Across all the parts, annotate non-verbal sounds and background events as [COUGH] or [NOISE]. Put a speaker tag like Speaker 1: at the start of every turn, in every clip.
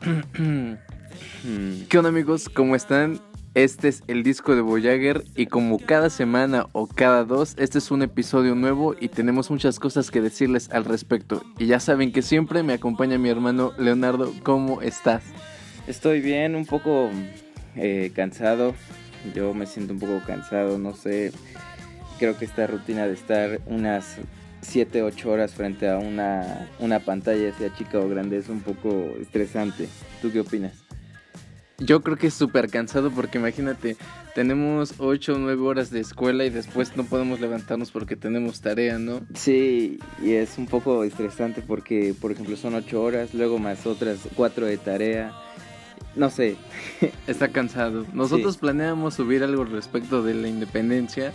Speaker 1: [CLEARS THROAT] ¿Qué onda amigos? ¿Cómo están? Este es el disco de Voyager y como cada semana o cada dos, este es un episodio nuevo y tenemos muchas cosas que decirles al respecto. Y ya saben que siempre me acompaña mi hermano Leonardo. ¿Cómo estás?
Speaker 2: Estoy bien, un poco eh, cansado. Yo me siento un poco cansado, no sé. Creo que esta rutina de estar unas 7, 8 horas frente a una, una pantalla, sea chica o grande, es un poco estresante. ¿Tú qué opinas?
Speaker 1: Yo creo que es súper cansado porque imagínate, tenemos 8 o 9 horas de escuela y después no podemos levantarnos porque tenemos tarea, ¿no?
Speaker 2: Sí, y es un poco estresante porque, por ejemplo, son 8 horas, luego más otras 4 de tarea. No sé.
Speaker 1: Está cansado. Nosotros
Speaker 2: Sí.
Speaker 1: planeamos subir algo respecto de la independencia,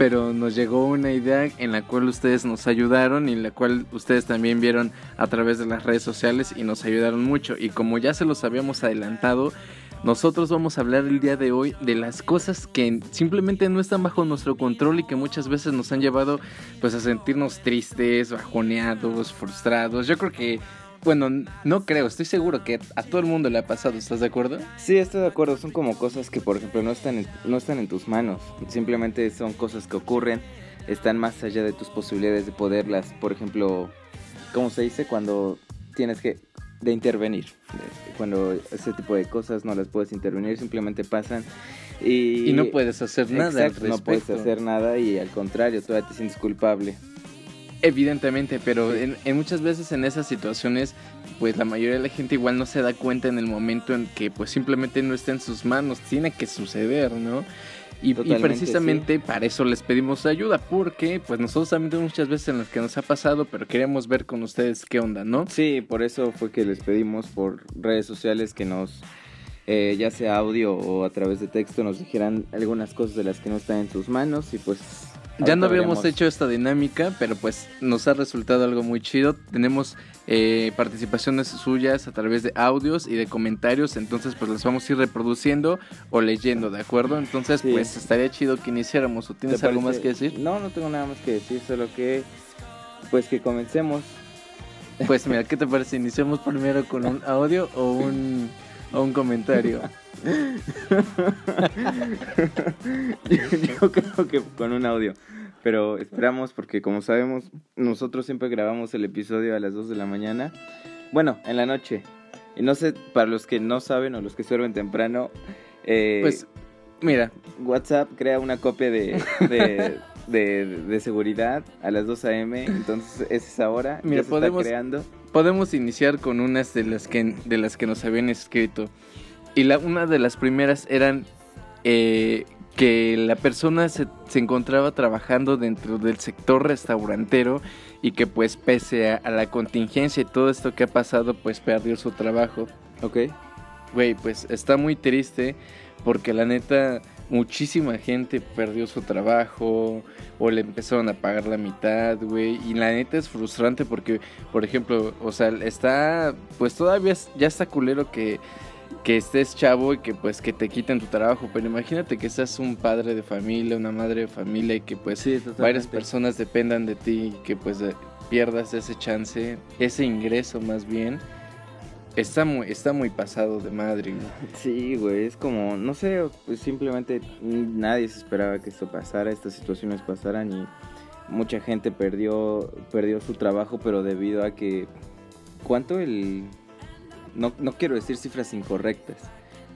Speaker 1: pero nos llegó una idea en la cual ustedes nos ayudaron y la cual ustedes también vieron a través de las redes sociales y nos ayudaron mucho. Y como ya se los habíamos adelantado, nosotros vamos a hablar el día de hoy de las cosas que simplemente no están bajo nuestro control y que muchas veces nos han llevado pues a sentirnos tristes, bajoneados, frustrados. Yo creo que, bueno, no creo, estoy seguro que a todo el mundo le ha pasado, ¿estás de acuerdo?
Speaker 2: Sí, estoy de acuerdo. Son como cosas que, por ejemplo, no están en, no están en tus manos. Simplemente son cosas que ocurren, están más allá de tus posibilidades de poderlas. Por ejemplo, ¿cómo se dice? Cuando tienes que de intervenir. Cuando ese tipo de cosas no las puedes intervenir, simplemente pasan. Y,
Speaker 1: Y no puedes hacer nada al
Speaker 2: Exacto, no puedes hacer nada y al contrario, todavía te sientes culpable.
Speaker 1: Evidentemente, pero en, en muchas veces en esas situaciones, pues la mayoría de la gente igual no se da cuenta en el momento en que pues simplemente no está en sus manos, tiene que suceder, ¿no? Y, precisamente para eso les pedimos ayuda, porque pues nosotros también tenemos muchas veces en las que nos ha pasado, pero queremos ver con ustedes qué onda, ¿no?
Speaker 2: Sí, por eso fue que les pedimos por redes sociales que nos, eh, ya sea audio o a través de texto, nos dijeran algunas cosas de las que no están en sus manos y pues...
Speaker 1: Ya no habíamos
Speaker 2: veremos.
Speaker 1: hecho esta dinámica, pero pues nos ha resultado algo muy chido. Tenemos eh, participaciones suyas a través de audios y de comentarios, entonces pues las vamos a ir reproduciendo o leyendo, ¿de acuerdo? Entonces
Speaker 2: Sí.
Speaker 1: pues estaría chido que iniciáramos. ¿O
Speaker 2: ¿Te
Speaker 1: tienes algo más que decir?
Speaker 2: No, no tengo nada más que decir, solo que pues que comencemos.
Speaker 1: Pues mira, [LAUGHS] ¿qué te parece? ¿Iniciamos primero con un audio o un, o un comentario? [LAUGHS]
Speaker 2: yo, yo creo que con un audio. Pero esperamos porque como sabemos, nosotros siempre grabamos el episodio a las 2 de la mañana. Bueno, en la noche. Y no sé, para los que no saben o los que suelen temprano, eh,
Speaker 1: Pues mira,
Speaker 2: WhatsApp crea una copia de, de, [LAUGHS] de- de seguridad a las 2 a.m. Entonces es esa hora.
Speaker 1: Mira,
Speaker 2: ya se
Speaker 1: podemos-
Speaker 2: está creando.
Speaker 1: Podemos iniciar con unas de las que, de las que nos habían escrito. Y la, una de las primeras eran eh, que la persona se, se encontraba trabajando dentro del sector restaurantero y que pues pese a, a la contingencia y todo esto que ha pasado pues perdió su trabajo.
Speaker 2: Ok.
Speaker 1: Güey, pues está muy triste porque la neta muchísima gente perdió su trabajo o le empezaron a pagar la mitad, güey. Y la neta es frustrante porque, por ejemplo, o sea, está, pues todavía ya está culero que, que estés chavo y que pues que te quiten tu trabajo. Pero imagínate que seas un padre de familia, una madre de familia y que pues
Speaker 2: Sí,
Speaker 1: varias personas dependan de ti y que pues pierdas ese chance, ese ingreso más bien. Está muy, está muy pasado de madre. güey.
Speaker 2: Sí, güey, es como, no sé, pues simplemente nadie se esperaba que esto pasara, estas situaciones pasaran y mucha gente perdió, perdió su trabajo, pero debido a que, ¿cuánto el...? No, no quiero decir cifras incorrectas,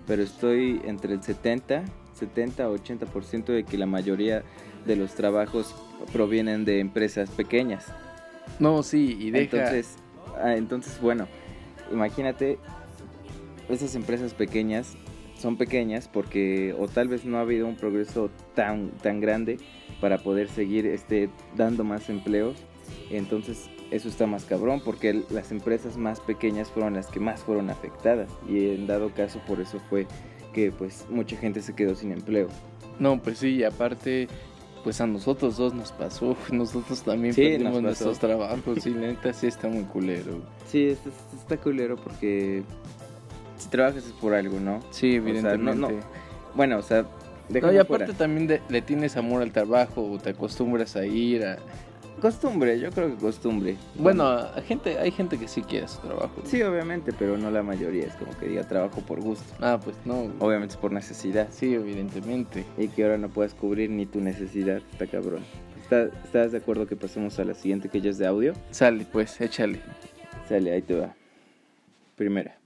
Speaker 2: pero estoy entre el 70, 70 o 80% de que la mayoría de los trabajos provienen de empresas pequeñas.
Speaker 1: No, sí, y deja.
Speaker 2: Entonces, ah, entonces, bueno, imagínate, esas empresas pequeñas son pequeñas porque o tal vez no ha habido un progreso tan, tan grande para poder seguir este, dando más empleos. Entonces, eso está más cabrón porque las empresas más pequeñas fueron las que más fueron afectadas y en dado caso por eso fue que pues mucha gente se quedó sin empleo.
Speaker 1: No, pues sí, aparte, pues a nosotros dos nos pasó. [LAUGHS] Nosotros también
Speaker 2: Sí,
Speaker 1: perdimos nuestros trabajos. Y la [LAUGHS] neta sí está muy culero.
Speaker 2: Sí, está, está culero porque si trabajas es por algo, ¿no?
Speaker 1: Sí,
Speaker 2: sea,
Speaker 1: evidentemente.
Speaker 2: no- Bueno, o sea,
Speaker 1: No, y
Speaker 2: fuera.
Speaker 1: aparte también de- le tienes amor al trabajo o te acostumbras a ir a,
Speaker 2: Costumbre, yo creo que costumbre.
Speaker 1: Bueno, gente, hay gente que sí quiere su trabajo.
Speaker 2: Sí, obviamente, pero no la mayoría. Es como que diga trabajo por gusto.
Speaker 1: Ah, pues no.
Speaker 2: Obviamente es por necesidad.
Speaker 1: Sí, evidentemente.
Speaker 2: Y que ahora no puedas cubrir ni tu necesidad. Está cabrón. ¿Estás, ¿Estás de acuerdo que pasemos a la siguiente que ya es de audio?
Speaker 1: Sale, pues, échale.
Speaker 2: Sale, ahí te va. Primera.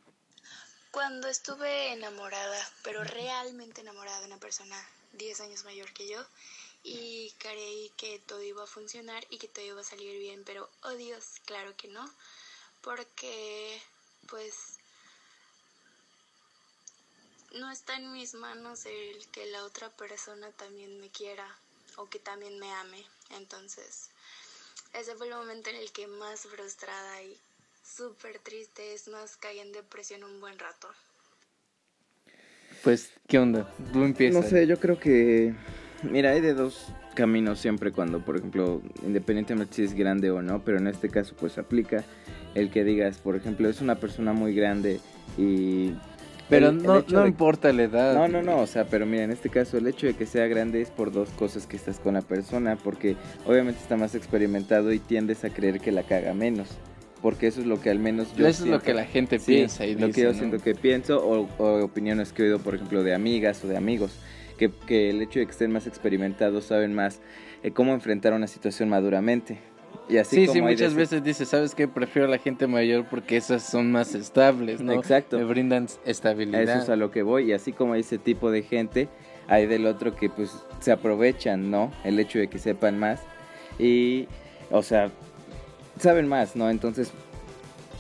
Speaker 3: Cuando estuve enamorada, pero realmente enamorada de una persona 10 años mayor que yo, y creí que todo iba a funcionar y que todo iba a salir bien, pero oh Dios, claro que no, porque pues no está en mis manos el que la otra persona también me quiera o que también me ame. Entonces, ese fue el momento en el que más frustrada y súper triste, es más, caí en depresión un buen rato.
Speaker 1: Pues, ¿qué onda? Tú empiezas.
Speaker 2: No sé, yo creo que Mira, hay de dos caminos siempre cuando, por ejemplo, independientemente si es grande o no, pero en este caso pues aplica el que digas, por ejemplo, es una persona muy grande y...
Speaker 1: Pero no, no importa la edad.
Speaker 2: No, no, no, o sea, pero mira, en este caso el hecho de que sea grande es por dos cosas que estás con la persona, porque obviamente está más experimentado y tiendes a creer que la caga menos porque eso es lo que al menos
Speaker 1: yo Eso es lo que la gente piensa y
Speaker 2: lo que yo siento que pienso o, o, opiniones que he oído por ejemplo de amigas o de amigos que, el hecho de que estén más experimentados saben más eh, cómo enfrentar una situación maduramente.
Speaker 1: Y así sí, sí, muchas veces dice, ¿sabes qué? Prefiero a la gente mayor porque esas son más estables, ¿no?
Speaker 2: Exacto.
Speaker 1: Me brindan estabilidad.
Speaker 2: Eso es a lo que voy. Y así como hay ese tipo de gente, hay del otro que pues se aprovechan, ¿no? El hecho de que sepan más. Y, o sea, saben más, ¿no? Entonces,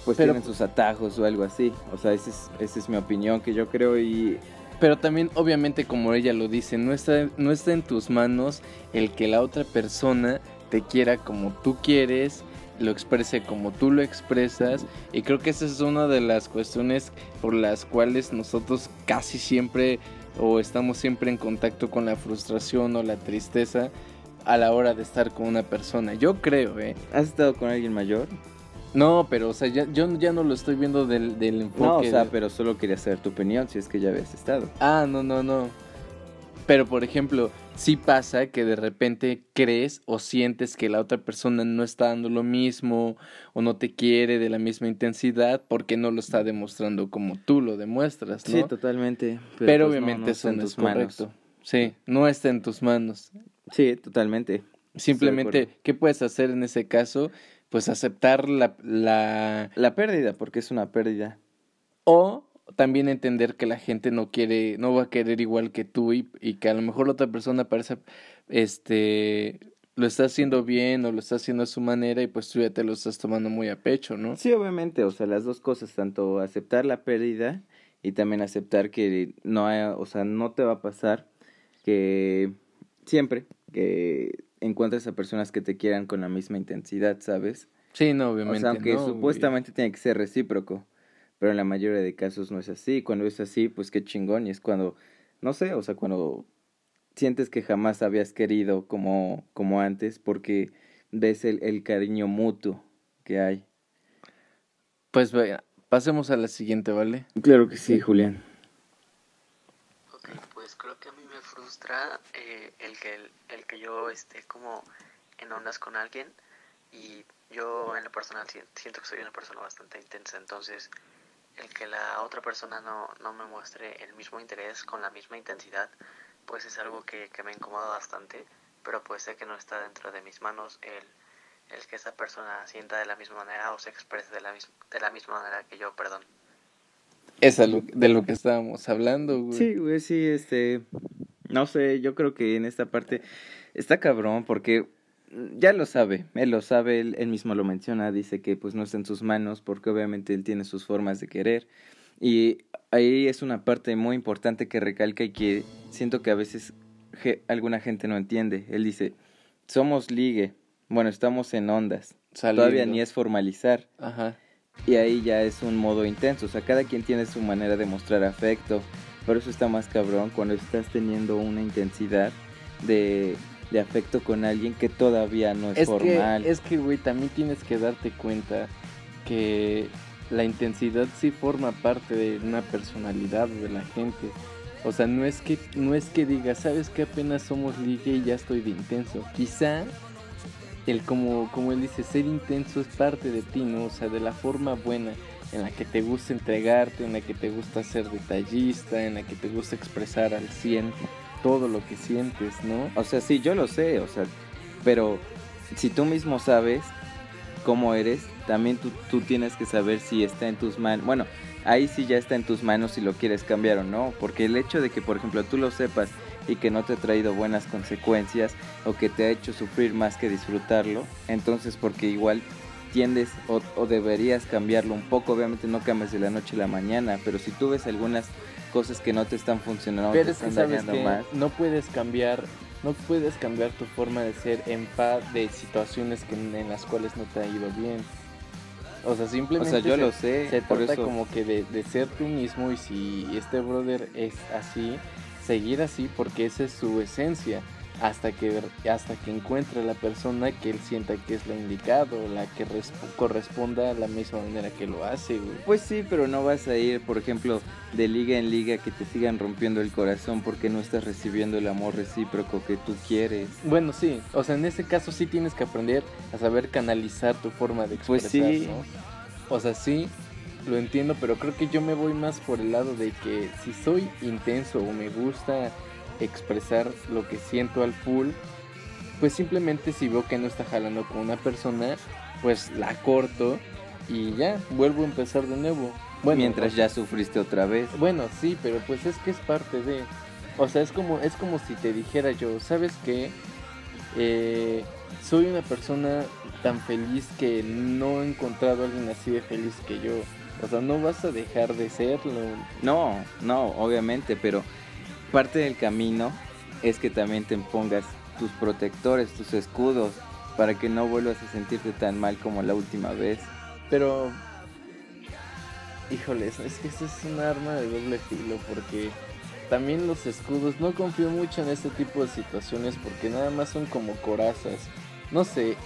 Speaker 2: pues tienen sus atajos o algo así. O sea, esa es, esa es mi opinión que yo creo y
Speaker 1: pero también, obviamente, como ella lo dice, no está, no está en tus manos el que la otra persona te quiera como tú quieres, lo exprese como tú lo expresas. Y creo que esa es una de las cuestiones por las cuales nosotros casi siempre o estamos siempre en contacto con la frustración o la tristeza a la hora de estar con una persona. Yo creo, ¿eh?
Speaker 2: ¿Has estado con alguien mayor?
Speaker 1: No, pero o sea, ya, yo ya no lo estoy viendo del, del enfoque.
Speaker 2: No, o sea, pero solo quería saber tu opinión si es que ya habías estado.
Speaker 1: Ah, no, no, no. Pero por ejemplo, sí pasa que de repente crees o sientes que la otra persona no está dando lo mismo o no te quiere de la misma intensidad porque no lo está demostrando como tú lo demuestras, ¿no?
Speaker 2: Sí, totalmente.
Speaker 1: Pero, pues, obviamente eso no es correcto. Sí, no está en tus manos.
Speaker 2: Sí, totalmente.
Speaker 1: Simplemente, ¿qué puedes hacer en ese caso? Pues aceptar la, la...
Speaker 2: La pérdida, porque es una pérdida.
Speaker 1: O también entender que la gente no quiere, no va a querer igual que tú y, y que a lo mejor la otra persona parece, este, lo está haciendo bien o lo está haciendo a su manera y pues tú ya te lo estás tomando muy a pecho, ¿no?
Speaker 2: Sí, obviamente, o sea, las dos cosas, tanto aceptar la pérdida y también aceptar que no hay, o sea, no te va a pasar que siempre que encuentres a personas que te quieran con la misma intensidad, ¿sabes?
Speaker 1: Sí, no, obviamente. O sea,
Speaker 2: aunque supuestamente tiene que ser recíproco, pero en la mayoría de casos no es así. Cuando es así, pues qué chingón. Y es cuando, no sé, o sea, cuando sientes que jamás habías querido como, como antes, porque ves el, el cariño mutuo que hay.
Speaker 1: Pues vaya, pasemos a la siguiente, ¿vale?
Speaker 2: Claro que sí, Julián.
Speaker 4: Ok, pues creo que frustra eh, el que el que yo esté como en ondas con alguien y yo en lo personal siento que soy una persona bastante intensa, entonces el que la otra persona no, no me muestre el mismo interés con la misma intensidad, pues es algo que, que me incomoda bastante, pero pues sé que no está dentro de mis manos el, el que esa persona sienta de la misma manera o se exprese de la, de la misma manera que yo, perdón.
Speaker 1: Es de lo que estábamos hablando, güey.
Speaker 2: Sí, güey, sí, este... No sé, yo creo que en esta parte está cabrón porque ya lo sabe, él lo sabe, él, mismo lo menciona, dice que pues no está en sus manos porque obviamente él tiene sus formas de querer y ahí es una parte muy importante que recalca y que siento que a veces alguna gente no entiende. Él dice, somos ligue, bueno, estamos en ondas, todavía ni es formalizar.
Speaker 1: Ajá.
Speaker 2: Y ahí ya es un modo intenso, o sea, cada quien tiene su manera de mostrar afecto, por eso está más cabrón cuando estás teniendo una intensidad de, de afecto con alguien que todavía no es, formal.
Speaker 1: es que, güey, también tienes que darte cuenta que la intensidad sí forma parte de una personalidad de la gente. O sea, no es que no es que diga, sabes que apenas somos ligue y ya estoy de intenso. Quizá el como, como él dice, ser intenso es parte de ti, ¿no? O sea, de la forma buena, en la que te gusta entregarte, en la que te gusta ser detallista, en la que te gusta expresar al 100 todo lo que sientes, ¿no?
Speaker 2: O sea, sí, yo lo sé, o sea, pero si tú mismo sabes cómo eres, también tú, tú tienes que saber si está en tus manos. Bueno, ahí sí ya está en tus manos si lo quieres cambiar o no, porque el hecho de que, por ejemplo, tú lo sepas y que no te ha traído buenas consecuencias o que te ha hecho sufrir más que disfrutarlo, entonces porque igual tiendes o, deberías cambiarlo un poco, obviamente no cambies de la noche a la mañana, pero si tú ves algunas cosas que no te están funcionando,
Speaker 1: pero más, no puedes cambiar no puedes cambiar tu forma de ser en paz de situaciones que, en las cuales no te ha ido bien. O sea, simplemente.
Speaker 2: O sea, yo lo sé.
Speaker 1: Se trata como que de, de, ser tú mismo y si este brother es así, seguir así porque esa es su esencia hasta que hasta que encuentre la persona que él sienta que es la indicada la que corresponda a la misma manera que lo hace
Speaker 2: pues sí pero no vas a ir por ejemplo de liga en liga que te sigan rompiendo el corazón porque no estás recibiendo el amor recíproco que tú quieres.
Speaker 1: Bueno sí o sea en ese caso sí tienes que aprender a saber canalizar tu forma de expresar pues sí. o sea sí lo entiendo, pero creo que yo me voy más por el lado de que si soy intenso o me gusta expresar lo que siento al full, pues simplemente si veo que no está jalando con una persona, pues la corto y ya, vuelvo a empezar de nuevo.
Speaker 2: Bueno, mientras ya sufriste otra vez.
Speaker 1: Bueno, sí, pero pues es que es parte de, o sea, es como es como si te dijera yo, ¿sabes qué? Eh, soy una persona tan feliz que no he encontrado a alguien así de feliz que yo. O sea, no vas a dejar de serlo.
Speaker 2: No, no, obviamente, pero parte del camino es que también te pongas tus protectores, tus escudos, para que no vuelvas a sentirte tan mal como la última vez.
Speaker 1: Pero, híjoles, es que esto es un arma de doble filo porque también los escudos, no confío mucho en este tipo de situaciones porque nada más son como corazas. No sé,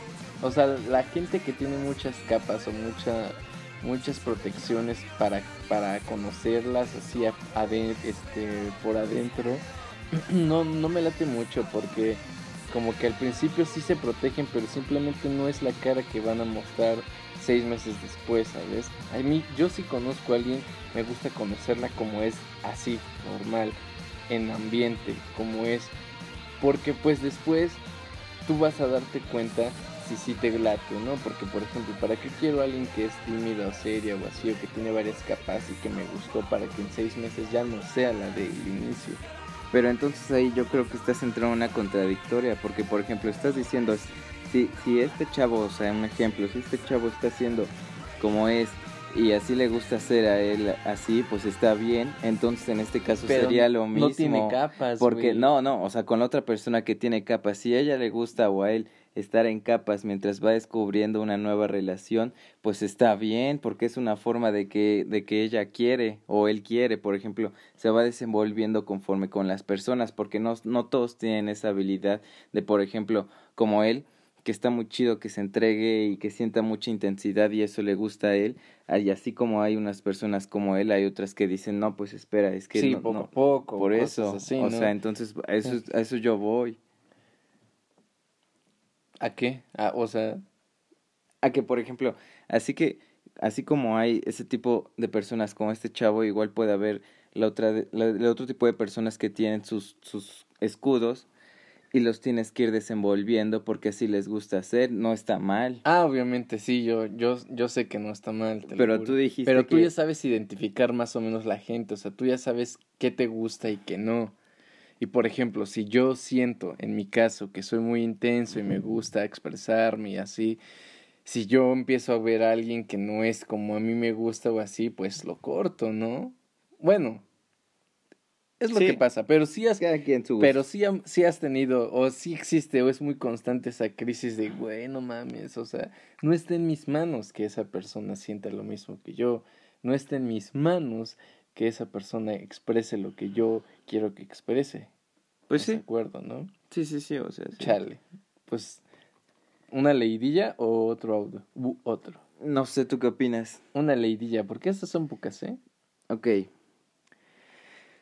Speaker 1: o sea, la gente que tiene muchas capas o mucha muchas protecciones para, para conocerlas así este, por adentro. [CLEARS THROAT] No, no me late mucho porque como que al principio sí se protegen, pero simplemente no es la cara que van a mostrar seis meses después, ¿sabes? A mí, yo sí conozco a alguien, me gusta conocerla como es así, normal, en ambiente, como es. Porque pues después tú vas a darte cuenta si sí te late, ¿no? Porque, por ejemplo, ¿para qué quiero a alguien que es tímido, o seria o así, o que tiene varias capas y que me gustó para que en seis meses ya no sea la del inicio?
Speaker 2: Pero entonces ahí yo creo que estás entrando en una contradictoria, porque, por ejemplo, estás diciendo, si, si este chavo, o sea, un ejemplo, si este chavo está haciendo como es y así le gusta hacer a él así, pues está bien. Entonces en este caso sería lo mismo.
Speaker 1: No tiene capas.
Speaker 2: Porque no, no, o sea, con la otra persona que tiene capas, si a ella le gusta o a él estar en capas mientras va descubriendo una nueva relación, pues está bien, porque es una forma de que, de que ella quiere o él quiere, por ejemplo, se va desenvolviendo conforme con las personas, porque no, no todos tienen esa habilidad de, por ejemplo, como él, que está muy chido que se entregue y que sienta mucha intensidad y eso le gusta a él. Y así como hay unas personas como él, hay otras que dicen, no, pues espera, es que...
Speaker 1: Sí,
Speaker 2: no,
Speaker 1: poco a poco.
Speaker 2: Por eso, o sea, entonces a eso, a eso yo voy.
Speaker 1: ¿A qué? o sea...
Speaker 2: A que, por ejemplo, así que, así como hay ese tipo de personas como este chavo, igual puede haber la otra, el otro tipo de personas que tienen sus, sus escudos y los tienes que ir desenvolviendo porque así les gusta hacer, no está mal.
Speaker 1: Ah, obviamente sí, yo yo yo sé que no está mal.
Speaker 2: Pero tú dijiste
Speaker 1: Pero tú ya sabes identificar más o menos la gente, o sea, tú ya sabes qué te gusta y qué no. Y por ejemplo, si yo siento en mi caso que soy muy intenso y me gusta expresarme y así, si yo empiezo a ver a alguien que no es como a mí me gusta o así, pues lo corto, ¿no? Bueno, es lo que pasa, pero sí has, pero sí, sí, has tenido, o sí existe, o es muy constante esa crisis de, güey, no mames, o sea, no está en mis manos que esa persona sienta lo mismo que yo, no está en mis manos que esa persona exprese lo que yo quiero que exprese.
Speaker 2: Pues sí.
Speaker 1: Acuerdo, ¿no?
Speaker 2: Sí, sí, sí, o sea, sí.
Speaker 1: Chale. Pues, ¿una leidilla o otro audio? otro.
Speaker 2: No sé, ¿tú qué opinas?
Speaker 1: Una leidilla, porque estas son pocas, ¿eh?
Speaker 2: Ok.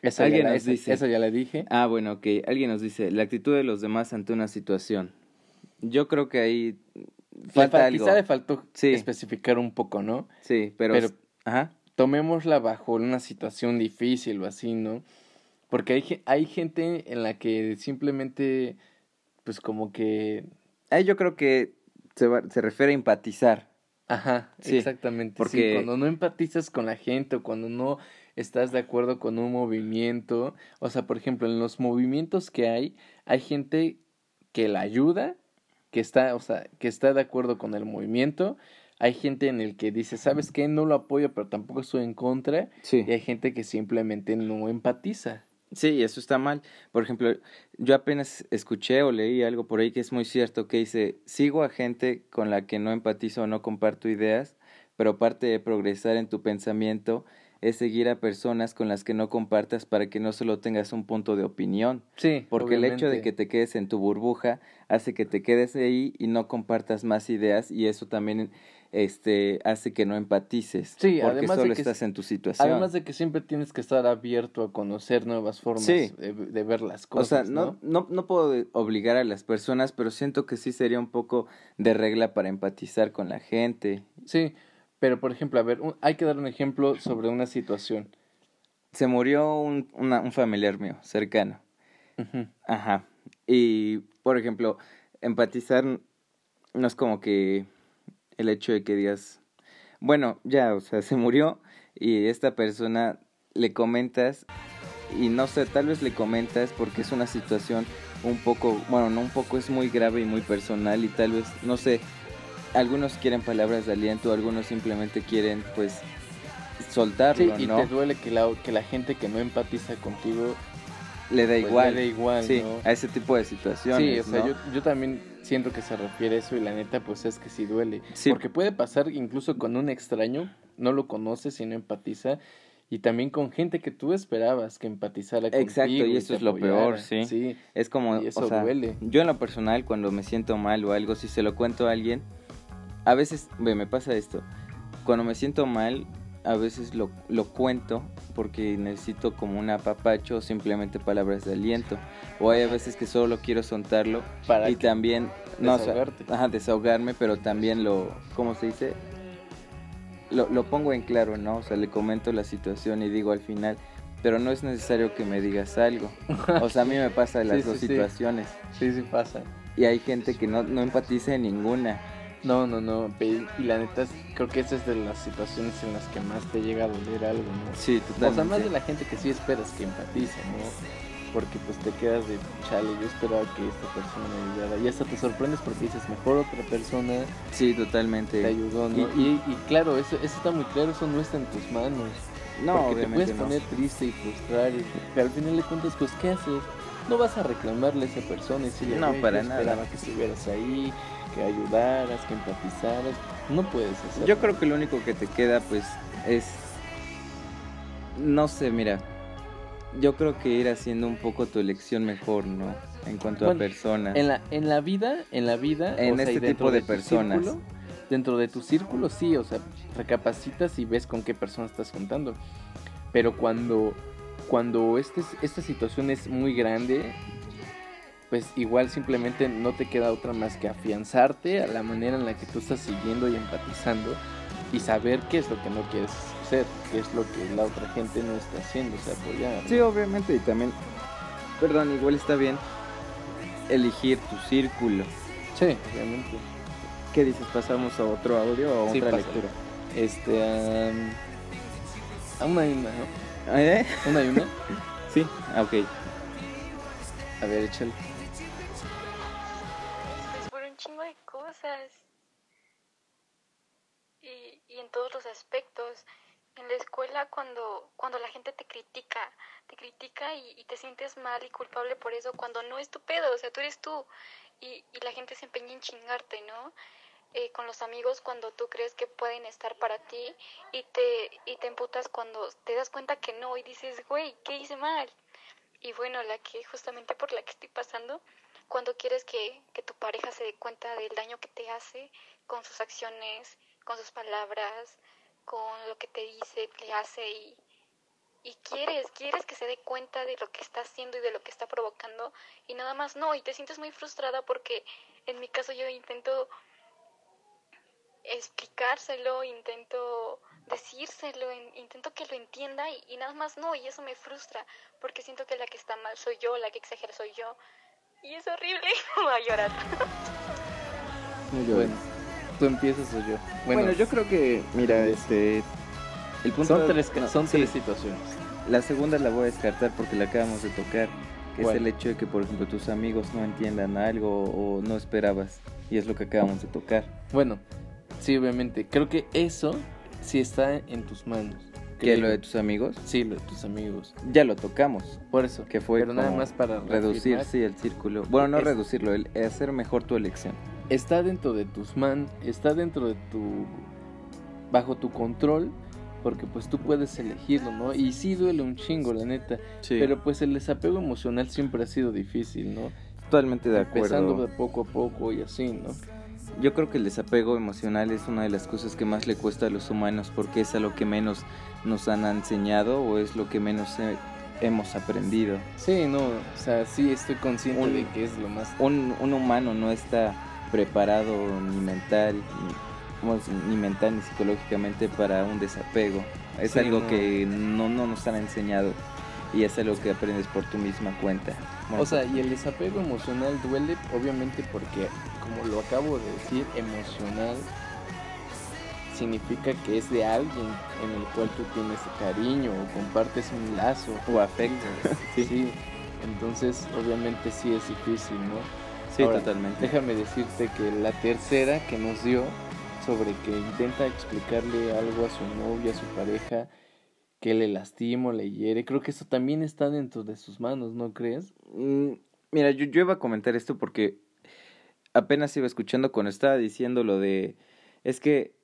Speaker 1: Eso Alguien nos dice. Eso ya le dije.
Speaker 2: Ah, bueno, ok. Alguien nos dice, la actitud de los demás ante una situación. Yo creo que ahí falta
Speaker 1: fa-
Speaker 2: algo.
Speaker 1: Quizá le faltó
Speaker 2: Sí.
Speaker 1: especificar un poco, ¿no?
Speaker 2: Sí, pero,
Speaker 1: Pero-
Speaker 2: ajá.
Speaker 1: tomémosla bajo una situación difícil o así, ¿no? Porque hay, hay gente en la que simplemente, pues como que,
Speaker 2: Ahí yo creo que se, va- se refiere a empatizar.
Speaker 1: ajá,
Speaker 2: Sí,
Speaker 1: exactamente. sí,
Speaker 2: porque-
Speaker 1: cuando no empatizas con la gente o cuando no estás de acuerdo con un movimiento, o sea, por ejemplo, en los movimientos que hay, hay gente que la ayuda, que está, o sea, que está de acuerdo con el movimiento. Hay gente en el que dice, ¿sabes qué? No lo apoyo, pero tampoco estoy en contra.
Speaker 2: Sí.
Speaker 1: Y hay gente que simplemente no empatiza.
Speaker 2: Sí, eso está mal. Por ejemplo, yo apenas escuché o leí algo por ahí que es muy cierto, que dice, sigo a gente con la que no empatizo o no comparto ideas, pero parte de progresar en tu pensamiento es seguir a personas con las que no compartas para que no solo tengas un punto de opinión.
Speaker 1: Sí,
Speaker 2: Porque el hecho de que te quedes en tu burbuja hace que te quedes ahí y no compartas más ideas y eso también este hace que no empatices.
Speaker 1: Sí,
Speaker 2: porque
Speaker 1: además de
Speaker 2: solo
Speaker 1: que-
Speaker 2: estás en tu situación.
Speaker 1: Además de que siempre tienes que estar abierto a conocer nuevas formas
Speaker 2: Sí.
Speaker 1: de, de ver las
Speaker 2: O
Speaker 1: cosas,
Speaker 2: sea, no, no, no puedo obligar a las personas, pero siento que sí sería un poco de regla para empatizar con la gente.
Speaker 1: Sí, pero por ejemplo, a ver, un- hay que dar un ejemplo sobre una situación.
Speaker 2: Se murió un, una- un familiar mío, cercano. Ajá. Y, por ejemplo, empatizar no es como que el hecho de que digas, bueno, ya, o sea, [LAUGHS] se murió y esta persona le comentas y no sé, tal vez le comentas porque es una situación un poco, bueno, no un poco, es muy grave y muy personal y tal vez, no sé, algunos quieren palabras de aliento, algunos simplemente quieren, pues, soltarlo,
Speaker 1: Sí, y
Speaker 2: ¿no?
Speaker 1: te duele que la, que la gente que no empatiza contigo
Speaker 2: Le da
Speaker 1: pues,
Speaker 2: igual.
Speaker 1: le da igual,
Speaker 2: sí,
Speaker 1: ¿no?
Speaker 2: a ese tipo de situaciones,
Speaker 1: Sí, o sea,
Speaker 2: ¿no?
Speaker 1: yo, yo también siento que se refiere a eso y la neta pues es que sí duele.
Speaker 2: Sí.
Speaker 1: Porque puede pasar incluso con un extraño, no lo conoces y no empatiza. Y también con gente que tú esperabas que empatizara contigo.
Speaker 2: Exacto, y eso es lo peor, sí.
Speaker 1: Sí,
Speaker 2: Es como,
Speaker 1: Y eso
Speaker 2: o sea,
Speaker 1: duele.
Speaker 2: yo en lo personal, cuando me siento mal o algo, si se lo cuento a alguien, a veces, ve, me pasa esto, cuando me siento mal, a veces lo, lo cuento porque necesito como un apapacho o simplemente palabras de aliento. O hay a veces que solo quiero soltarlo
Speaker 1: para
Speaker 2: y también, no, o sea,
Speaker 1: desahogarte.
Speaker 2: ajá, desahogarme, pero también lo, ¿cómo se dice? Lo, lo pongo en claro, ¿no? O sea, le comento la situación y digo al final, pero no es necesario que me digas algo. O sea, a mí me [LAUGHS] pasa las
Speaker 1: Sí,
Speaker 2: dos
Speaker 1: sí, sí.
Speaker 2: situaciones.
Speaker 1: Sí, sí pasa.
Speaker 2: Y hay gente que no, no empatiza en ninguna.
Speaker 1: No, no, no. Y la neta, creo que esa es de las situaciones en las que más te llega a doler algo, ¿no?
Speaker 2: Sí,
Speaker 1: O
Speaker 2: totalmente.
Speaker 1: sea, más de la gente que sí esperas que empatice, ¿no? Porque pues te quedas de, chale, yo esperaba que esta persona me ayudara. Y hasta te sorprendes porque dices, mejor otra persona
Speaker 2: Sí,
Speaker 1: te
Speaker 2: totalmente.
Speaker 1: ayudó, ¿no?
Speaker 2: Y-
Speaker 1: Y, y claro, eso, eso está muy claro, eso no está en tus manos.
Speaker 2: No,
Speaker 1: porque te puedes
Speaker 2: no.
Speaker 1: poner triste y frustrar, y, pero al final de cuentas, pues, ¿qué haces? No vas a reclamarle a esa persona y decirle,
Speaker 2: No,
Speaker 1: "Güey,
Speaker 2: para nada.
Speaker 1: esperaba que estuvieras ahí, que ayudaras, que empatizaras. No puedes hacerlo.
Speaker 2: Yo creo que lo único que te queda, pues, es. No sé, mira. Yo creo que ir haciendo un poco tu elección mejor, ¿no? En cuanto
Speaker 1: Bueno,
Speaker 2: a personas.
Speaker 1: En la, en la vida, en la vida,
Speaker 2: En
Speaker 1: o sea,
Speaker 2: este tipo de
Speaker 1: tu
Speaker 2: personas.
Speaker 1: círculo, dentro de tu círculo, sí, o sea, recapacitas y ves con qué persona estás contando. Pero cuando, cuando este, esta situación es muy grande, pues igual simplemente no te queda otra más que afianzarte a la manera en la que tú estás siguiendo y empatizando y saber qué es lo que no quieres hacer, qué es lo que la otra gente no está haciendo, o sea, apoyar.
Speaker 2: Sí, obviamente, y también. Perdón, igual está bien elegir tu círculo.
Speaker 1: sí, obviamente.
Speaker 2: ¿Qué dices? ¿Pasamos a otro audio o a
Speaker 1: Sí,
Speaker 2: otra lectura?
Speaker 1: Este, am, a una y una, ¿no?
Speaker 2: ¿Eh?
Speaker 1: Una y una.
Speaker 2: Sí, ah, ok.
Speaker 1: A ver, échale.
Speaker 3: Chingo de cosas. Y, y en todos los aspectos. En la escuela cuando, cuando la gente te critica, te critica y, y te sientes mal y culpable por eso cuando no es tu pedo, o sea, tú eres tú. Y, y la gente se empeña en chingarte, ¿no? Eh, con los amigos cuando tú crees que pueden estar para ti y te, y te emputas cuando te das cuenta que no y dices, güey, ¿qué hice mal? Y bueno, la que justamente por la que estoy pasando, cuando quieres que, que tu pareja se dé cuenta del daño que te hace con sus acciones, con sus palabras, con lo que te dice, le hace y, y quieres, quieres que se dé cuenta de lo que está haciendo y de lo que está provocando y nada más no, y te sientes muy frustrada porque En mi caso yo intento explicárselo, intento decírselo, intento que lo entienda y, nada más no, y eso me frustra porque siento que la que está mal soy yo, la que exagera soy yo. Y es horrible, [LAUGHS] voy a llorar.
Speaker 1: Bueno, tú empiezas o yo.
Speaker 2: Bueno, yo creo que, mira, este...
Speaker 1: El punto son tres, son tres situaciones.
Speaker 2: La segunda la voy a descartar porque la acabamos de tocar, que es el hecho de que, por ejemplo, tus amigos no entiendan algo o no esperabas, y es lo que acabamos de tocar.
Speaker 1: Bueno, sí, obviamente. Creo que eso sí está en tus manos.
Speaker 2: ¿Qué, lo de tus amigos?
Speaker 1: Sí, lo de tus amigos.
Speaker 2: Ya lo tocamos.
Speaker 1: Por eso.
Speaker 2: Que fue
Speaker 1: Pero nada más para
Speaker 2: reducir, sí, el círculo. Bueno, no reducirlo, el hacer mejor tu elección.
Speaker 1: Está dentro de tus manos, está dentro de tu... bajo tu control, porque pues tú puedes elegirlo, ¿no? Y sí duele un chingo, la neta. Sí. Pero pues el desapego emocional siempre ha sido difícil, ¿no?
Speaker 2: Totalmente de acuerdo.
Speaker 1: Empezando de poco a poco y así, ¿no?
Speaker 2: Yo creo que el desapego emocional es una de las cosas que más le cuesta a los humanos porque es a lo que menos nos han enseñado o es lo que menos hemos aprendido.
Speaker 1: Sí, no, o sea, sí estoy consciente de que es lo más...
Speaker 2: Un, un humano no está preparado ni mental, ni, ni, mental ni psicológicamente para un desapego. Es algo que no, no nos han enseñado y es algo que aprendes por tu misma cuenta.
Speaker 1: o sea, y el desapego emocional duele obviamente porque, como lo acabo de decir, emocional significa que es de alguien en el cual tú tienes cariño o compartes un lazo.
Speaker 2: O afecto. [LAUGHS]
Speaker 1: sí. Entonces, obviamente sí es difícil, ¿no?
Speaker 2: Sí, totalmente.
Speaker 1: Déjame decirte que la tercera que nos dio sobre que intenta explicarle algo a su novia, a su pareja, que le lastimo, le hiere. Creo que eso también está dentro de sus manos, ¿no crees?
Speaker 2: Mm, mira, yo, yo iba a comentar esto porque apenas iba escuchando cuando estaba diciendo lo de... Es que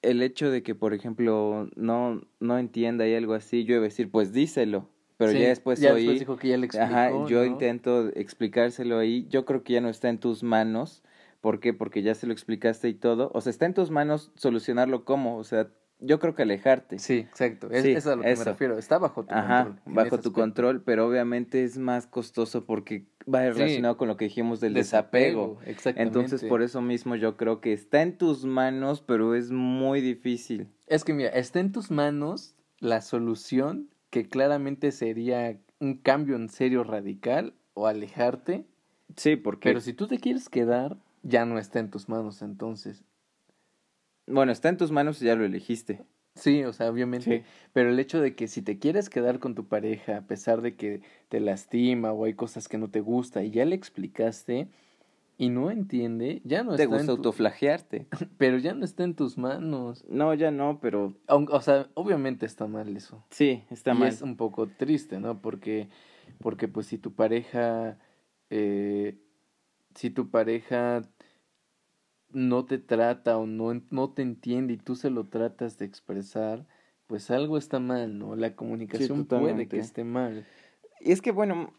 Speaker 2: el hecho de que, por ejemplo, no, no entienda y algo así, yo iba a decir, pues díselo. Pero ya después
Speaker 1: ya después dijo que ya le explicó,
Speaker 2: Ajá, yo intento explicárselo ahí. Yo creo que ya no está en tus manos. ¿Por qué? Porque ya se lo explicaste y todo. O sea, está en tus manos solucionarlo como. O sea, yo creo que alejarte.
Speaker 1: Sí, exacto. Es, eso es a lo que me refiero. Está bajo tu Ajá,
Speaker 2: bajo tu control, pero obviamente es más costoso porque va relacionado con lo que dijimos del desapego. Exactamente. Entonces, por eso mismo yo creo que está en tus manos, pero es muy difícil.
Speaker 1: Es que mira, está en tus manos la solución que claramente sería un cambio en serio radical o alejarte.
Speaker 2: Sí, porque...
Speaker 1: Pero si tú te quieres quedar, ya no está en tus manos entonces.
Speaker 2: Bueno, está en tus manos y ya lo elegiste.
Speaker 1: Sí, o sea, obviamente. Pero el hecho de que si te quieres quedar con tu pareja, a pesar de que te lastima o hay cosas que no te gusta y ya le explicaste y no entiende, ya no
Speaker 2: te
Speaker 1: está.
Speaker 2: Te gusta autoflagearte. [LAUGHS]
Speaker 1: Pero ya no está en tus manos.
Speaker 2: No, ya no, pero.
Speaker 1: O, sea, obviamente está mal eso.
Speaker 2: Sí, está mal.
Speaker 1: Es un poco triste, ¿no? Porque, porque pues si tu pareja. Eh, si tu pareja no te trata o no, no te entiende y tú se lo tratas de expresar, pues algo está mal, ¿no? La comunicación puede que esté mal.
Speaker 2: Y es que, bueno,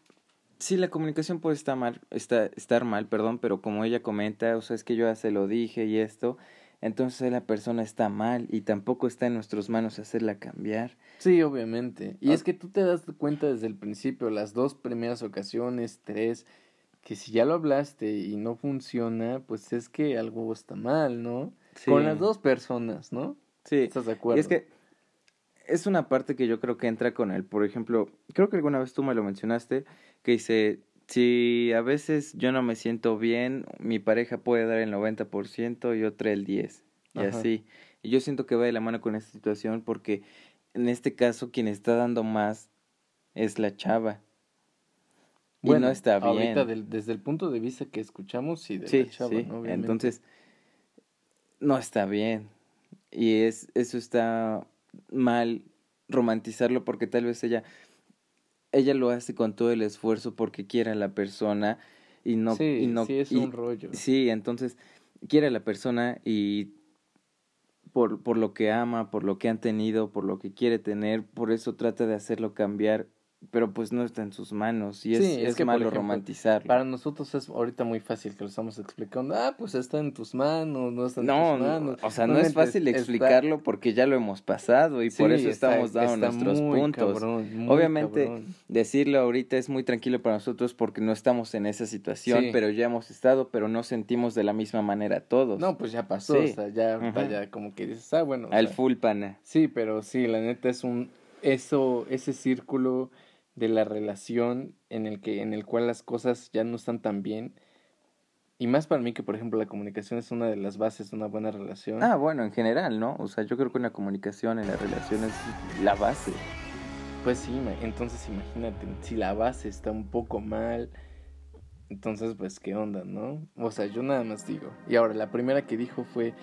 Speaker 2: sí, la comunicación puede estar mal, está, estar mal, perdón, pero como ella comenta, o sea, es que yo ya se lo dije y esto, entonces la persona está mal y tampoco está en nuestras manos hacerla cambiar.
Speaker 1: Sí, obviamente. Y es que tú te das cuenta desde el principio, las dos primeras ocasiones, tres, que si ya lo hablaste y no funciona, pues es que algo está mal, ¿no? Con las dos personas, ¿no?
Speaker 2: Sí.
Speaker 1: ¿Estás de acuerdo?
Speaker 2: Y es que es una parte que yo creo que entra con él. Por ejemplo, creo que alguna vez tú me lo mencionaste, que dice, si a veces yo no me siento bien, mi pareja puede dar el 90% y otra el 10%. Y así. Y yo siento que va de la mano con esta situación porque en este caso quien está dando más es la chava. Bueno, no está bien.
Speaker 1: Ahorita desde el punto de vista que escuchamos, sí, de la chava, sí.
Speaker 2: Entonces, no está bien. Y es eso está mal romantizarlo porque tal vez ella ella lo hace con todo el esfuerzo porque quiere a la persona y no
Speaker 1: sí,
Speaker 2: y no
Speaker 1: sí es un rollo.
Speaker 2: Sí, entonces quiere a la persona y por por lo que ama, por lo que han tenido, por lo que quiere tener, por eso trata de hacerlo cambiar pero pues no está en sus manos y es,
Speaker 1: Sí, es
Speaker 2: es
Speaker 1: que, por
Speaker 2: malo
Speaker 1: ejemplo,
Speaker 2: romantizarlo.
Speaker 1: Para nosotros es ahorita muy fácil que lo estamos explicando. Ah, pues está en tus manos, no está en
Speaker 2: No,
Speaker 1: tus
Speaker 2: no,
Speaker 1: manos.
Speaker 2: o sea, no es fácil
Speaker 1: está-
Speaker 2: explicarlo porque ya lo hemos pasado y por eso
Speaker 1: está-
Speaker 2: estamos dando nuestros
Speaker 1: muy
Speaker 2: puntos.
Speaker 1: cabrón, muy
Speaker 2: Obviamente,
Speaker 1: cabrón.
Speaker 2: Decirlo ahorita es muy tranquilo para nosotros porque no estamos en esa situación,
Speaker 1: Sí.
Speaker 2: pero ya hemos estado, pero no sentimos de la misma manera todos.
Speaker 1: No, pues ya pasó, o sea, ya,
Speaker 2: Ajá.
Speaker 1: ya como que dices, ah, bueno. o
Speaker 2: Al
Speaker 1: sea,
Speaker 2: full pana.
Speaker 1: Sí, pero sí, la neta es un eso ese círculo de la relación en el que en el cual las cosas ya no están tan bien. Y más para mí que por ejemplo la comunicación es una de las bases de una buena relación.
Speaker 2: Ah, bueno, en general, ¿no? O sea, yo creo que una comunicación en la relación es la base.
Speaker 1: Pues sí, entonces imagínate, si la base está un poco mal, entonces pues qué onda, ¿no? O sea, yo nada más digo. Y ahora la primera que dijo fue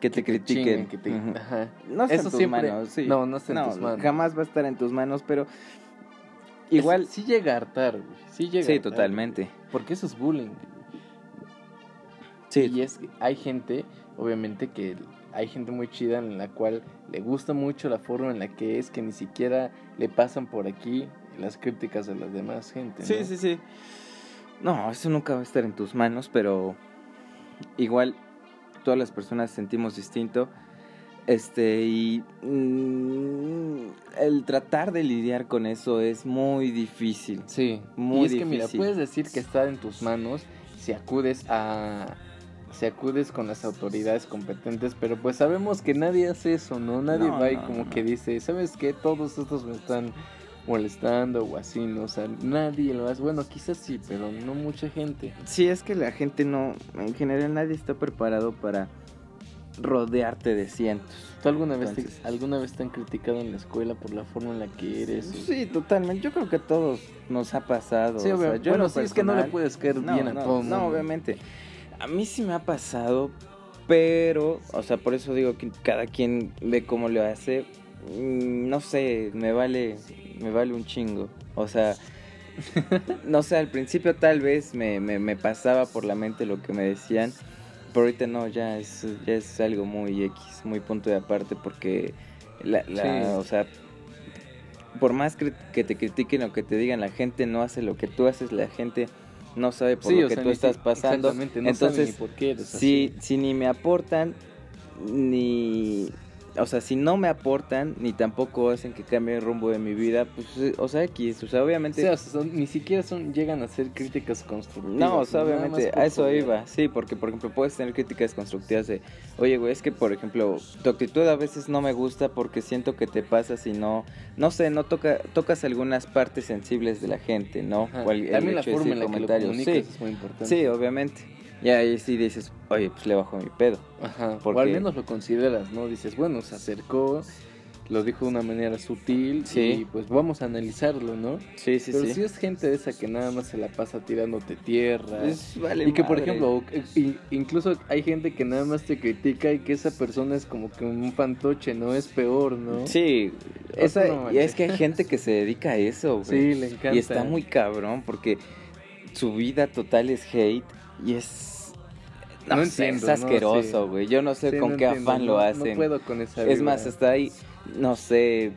Speaker 2: Que te critiquen.
Speaker 1: chinguen, que te- ajá.
Speaker 2: No está
Speaker 1: Eso
Speaker 2: en tus
Speaker 1: siempre-
Speaker 2: manos, sí.
Speaker 1: no, no está en tus manos.
Speaker 2: Jamás va a estar en tus manos, pero igual...
Speaker 1: Sí llega a hartar, güey. Sí llega a
Speaker 2: Sí,
Speaker 1: hartar,
Speaker 2: totalmente.
Speaker 1: güey, Porque eso es bullying.
Speaker 2: Sí,
Speaker 1: Y es que hay gente, obviamente, que hay gente muy chida en la cual le gusta mucho la forma en la que es, que ni siquiera le pasan por aquí las críticas de las demás gente.
Speaker 2: Sí, sí, sí. No, eso nunca va a estar en tus manos, pero igual todas las personas sentimos distinto. Este, y mm, el tratar de lidiar con eso es muy difícil.
Speaker 1: Sí,
Speaker 2: Muy
Speaker 1: y es que mira,
Speaker 2: difícil.
Speaker 1: puedes decir que está en tus manos si acudes a si acudes con las autoridades competentes, pero pues sabemos que nadie hace eso, ¿no? Nadie
Speaker 2: No,
Speaker 1: va y como
Speaker 2: no.
Speaker 1: que dice, ¿sabes qué? Todos estos me están molestando o así, ¿no? O sea, nadie lo hace. Bueno, quizás sí, pero no mucha gente.
Speaker 2: Sí, es que la gente no, en general nadie está preparado para rodearte de cientos.
Speaker 1: ¿Tú alguna vez, te, alguna vez te han criticado en la escuela por la forma en la que eres? o-
Speaker 2: Sí, totalmente. Yo creo que a todos nos ha pasado.
Speaker 1: Sí,
Speaker 2: o sea, yo en
Speaker 1: bueno, sí, es que no le puedes caer
Speaker 2: No,
Speaker 1: bien a
Speaker 2: no,
Speaker 1: todo
Speaker 2: No,
Speaker 1: mundo.
Speaker 2: obviamente. A mí sí me ha pasado, pero, o sea, por eso digo que cada quien ve cómo lo hace. Mm, No sé, me vale, me vale un chingo. O sea, [LAUGHS] no sé, al principio tal vez me, me, me pasaba por la mente lo que me decían, pero ahorita no, ya es, ya es algo muy X, muy punto de aparte, porque, la, la-
Speaker 1: Sí.
Speaker 2: o sea, por más que, que te critiquen o que te digan, la gente no hace lo que tú haces, la gente no sabe por
Speaker 1: Sí,
Speaker 2: lo que
Speaker 1: sea,
Speaker 2: tú estás pasando.
Speaker 1: exactamente, no
Speaker 2: Entonces,
Speaker 1: ni por qué
Speaker 2: si,
Speaker 1: así.
Speaker 2: si ni me aportan, ni... O sea, si no me aportan, ni tampoco hacen que cambie el rumbo de mi vida, pues, o sea, X, o sea, obviamente...
Speaker 1: O sea, son- ni siquiera son llegan a ser críticas constructivas.
Speaker 2: No, o sea, obviamente, a eso iba, sí, porque por ejemplo puedes tener críticas constructivas de, oye, güey, es que por ejemplo, tu actitud a veces no me gusta porque siento que te pasas y no, no sé, no toca, tocas algunas partes sensibles de la gente, ¿no?
Speaker 1: También la forma en la que lo
Speaker 2: comentarios.
Speaker 1: comunicas
Speaker 2: sí,
Speaker 1: es muy importante.
Speaker 2: sí, obviamente. Y ahí sí dices, oye, pues le bajo mi pedo.
Speaker 1: Ajá.
Speaker 2: Porque-
Speaker 1: O al menos lo consideras, ¿no? Dices, bueno, se acercó, lo dijo de una manera sutil
Speaker 2: Sí.
Speaker 1: y pues vamos a analizarlo, ¿no?
Speaker 2: Sí, sí,
Speaker 1: Pero
Speaker 2: sí.
Speaker 1: si es gente de esa que nada más se la pasa tirándote tierra.
Speaker 2: Es- vale
Speaker 1: y que por ejemplo, incluso hay gente que nada más te critica y que esa persona es como que un fantoche, ¿no? Es peor, ¿no?
Speaker 2: Sí, esa-
Speaker 1: no
Speaker 2: y es que hay gente que se dedica a eso, [LAUGHS] güey.
Speaker 1: Sí, le encanta.
Speaker 2: Y está muy cabrón porque su vida total es hate y es... No,
Speaker 1: No entiendo,
Speaker 2: es
Speaker 1: no,
Speaker 2: asqueroso,
Speaker 1: sí.
Speaker 2: güey. Yo no sé
Speaker 1: Sí,
Speaker 2: con
Speaker 1: no
Speaker 2: qué
Speaker 1: entiendo,
Speaker 2: afán lo hacen.
Speaker 1: No puedo con esa
Speaker 2: es más, hasta ahí, no sé...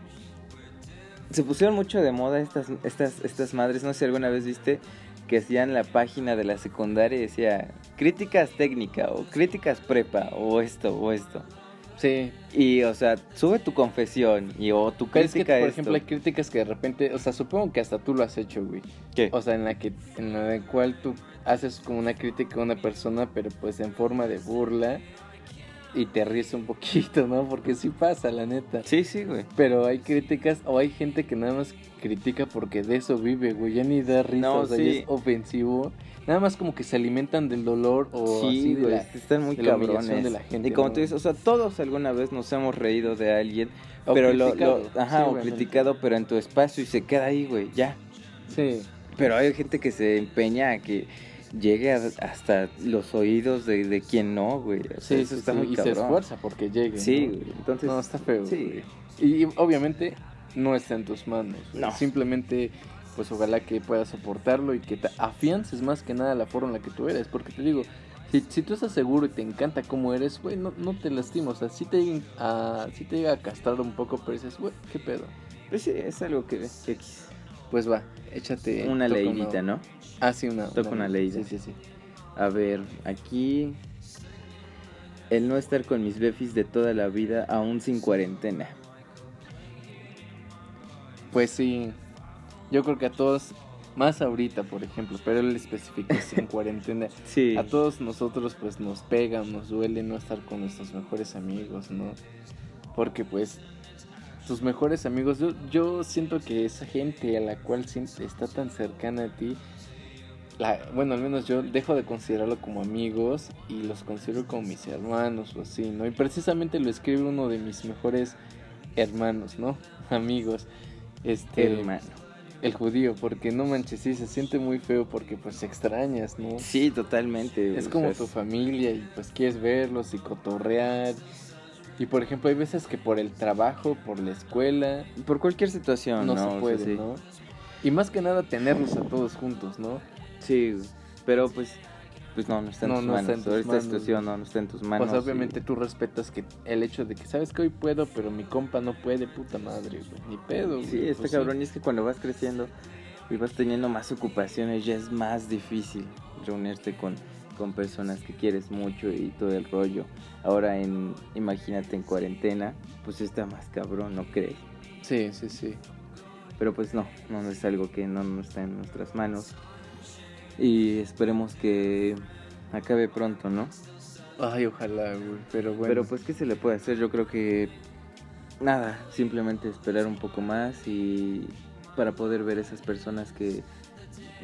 Speaker 2: Se pusieron mucho de moda estas, estas, estas madres, no sé si alguna vez viste, que hacían la página de la secundaria y decía críticas técnica o críticas prepa o esto o esto.
Speaker 1: Sí,
Speaker 2: Y, o sea, sube tu confesión y o tu
Speaker 1: pero es que,
Speaker 2: crítica
Speaker 1: por
Speaker 2: esto.
Speaker 1: ejemplo, hay críticas que de repente, o sea, supongo que hasta tú lo has hecho, güey.
Speaker 2: ¿Qué?
Speaker 1: O sea, en la que en la cual tú haces como una crítica a una persona, pero pues en forma de burla y te ríes un poquito, ¿no? Porque sí pasa, la neta.
Speaker 2: Sí, sí, güey.
Speaker 1: Pero hay críticas o hay gente que nada más critica porque de eso vive, güey. Ya ni da risa,
Speaker 2: No,
Speaker 1: o sea,
Speaker 2: sí.
Speaker 1: ya es ofensivo. Nada más como que se alimentan del dolor o así
Speaker 2: Sí,
Speaker 1: de
Speaker 2: güey,
Speaker 1: la-
Speaker 2: están muy
Speaker 1: de la
Speaker 2: cabrones.
Speaker 1: de la gente,
Speaker 2: y como
Speaker 1: ¿no?
Speaker 2: tú dices, o sea, todos alguna vez nos hemos reído de alguien,
Speaker 1: o
Speaker 2: pero lo,
Speaker 1: criticado,
Speaker 2: lo- ajá,
Speaker 1: sí,
Speaker 2: o criticado, pero en tu espacio y se queda ahí, güey, ya.
Speaker 1: Sí.
Speaker 2: Pero hay gente que se empeña a que llegue a- hasta los oídos de, de quien no, güey. O sea,
Speaker 1: Sí,
Speaker 2: eso
Speaker 1: sí,
Speaker 2: está
Speaker 1: sí,
Speaker 2: muy
Speaker 1: y se
Speaker 2: cabrón.
Speaker 1: esfuerza porque llegue.
Speaker 2: Sí,
Speaker 1: ¿no?
Speaker 2: güey. Entonces,
Speaker 1: No, está feo.
Speaker 2: sí.
Speaker 1: güey. Y, obviamente no está en tus manos. güey.
Speaker 2: No.
Speaker 1: Simplemente, pues ojalá que puedas soportarlo y que te afiances más que nada la forma en la que tú eres. Porque te digo, si, si tú estás seguro y te encanta cómo eres, güey, no, no te lastimas. O sea, sí te, a, sí te llega a castrar un poco, pero dices, güey, qué pedo.
Speaker 2: Pues sí, es algo que X.
Speaker 1: Pues va, échate.
Speaker 2: Una leidita, ¿no?
Speaker 1: Ah, sí, una.
Speaker 2: Toca una leída.
Speaker 1: Sí, sí, sí.
Speaker 2: A ver, aquí. El no estar con mis befis de toda la vida, aún sin cuarentena.
Speaker 1: Pues sí, yo creo que a todos, más ahorita, por ejemplo, pero él especificó sin [LAUGHS] cuarentena.
Speaker 2: Sí.
Speaker 1: A todos nosotros pues nos pega, nos duele no estar con nuestros mejores amigos, ¿no? Porque pues tus mejores amigos, yo, yo siento que esa gente a la cual está tan cercana a ti, la, bueno, al menos yo dejo de considerarlo como amigos y los considero como mis hermanos o así, ¿no? Y precisamente lo escribe uno de mis mejores hermanos, ¿no? [LAUGHS] Amigos. Este,
Speaker 2: Hermano.
Speaker 1: el judío, porque no manches, sí, se siente muy feo porque pues extrañas, ¿no?
Speaker 2: Sí, totalmente.
Speaker 1: Es
Speaker 2: o
Speaker 1: como
Speaker 2: sea,
Speaker 1: tu familia y pues quieres verlos y cotorrear. Y por ejemplo, hay veces que por el trabajo, por la escuela,
Speaker 2: Por cualquier situación,
Speaker 1: no,
Speaker 2: ¿no? O
Speaker 1: se
Speaker 2: sea,
Speaker 1: puede,
Speaker 2: sí.
Speaker 1: ¿no? Y más que nada tenerlos a todos juntos, ¿no?
Speaker 2: Sí, pero pues, pues no, no está en
Speaker 1: No,
Speaker 2: tus
Speaker 1: no
Speaker 2: manos.
Speaker 1: está en tus
Speaker 2: Ahorita
Speaker 1: manos,
Speaker 2: situación no, no está en tus manos.
Speaker 1: pues
Speaker 2: y-
Speaker 1: obviamente tú respetas que el hecho de que sabes que hoy puedo, pero mi compa no puede, puta madre, güey, ni pedo.
Speaker 2: Sí,
Speaker 1: güey,
Speaker 2: está
Speaker 1: pues
Speaker 2: cabrón. Y es que cuando vas creciendo y vas teniendo más ocupaciones, ya es más difícil reunirte con, con personas que quieres mucho y todo el rollo. Ahora, en imagínate en cuarentena, pues está más cabrón, ¿no crees?
Speaker 1: Sí, sí, sí.
Speaker 2: Pero pues no, no es algo que no, no está en nuestras manos. Y esperemos que acabe pronto, ¿no?
Speaker 1: Ay, ojalá, güey, pero bueno.
Speaker 2: Pero pues, ¿qué se le puede hacer? Yo creo que nada, simplemente esperar un poco más y para poder ver esas personas que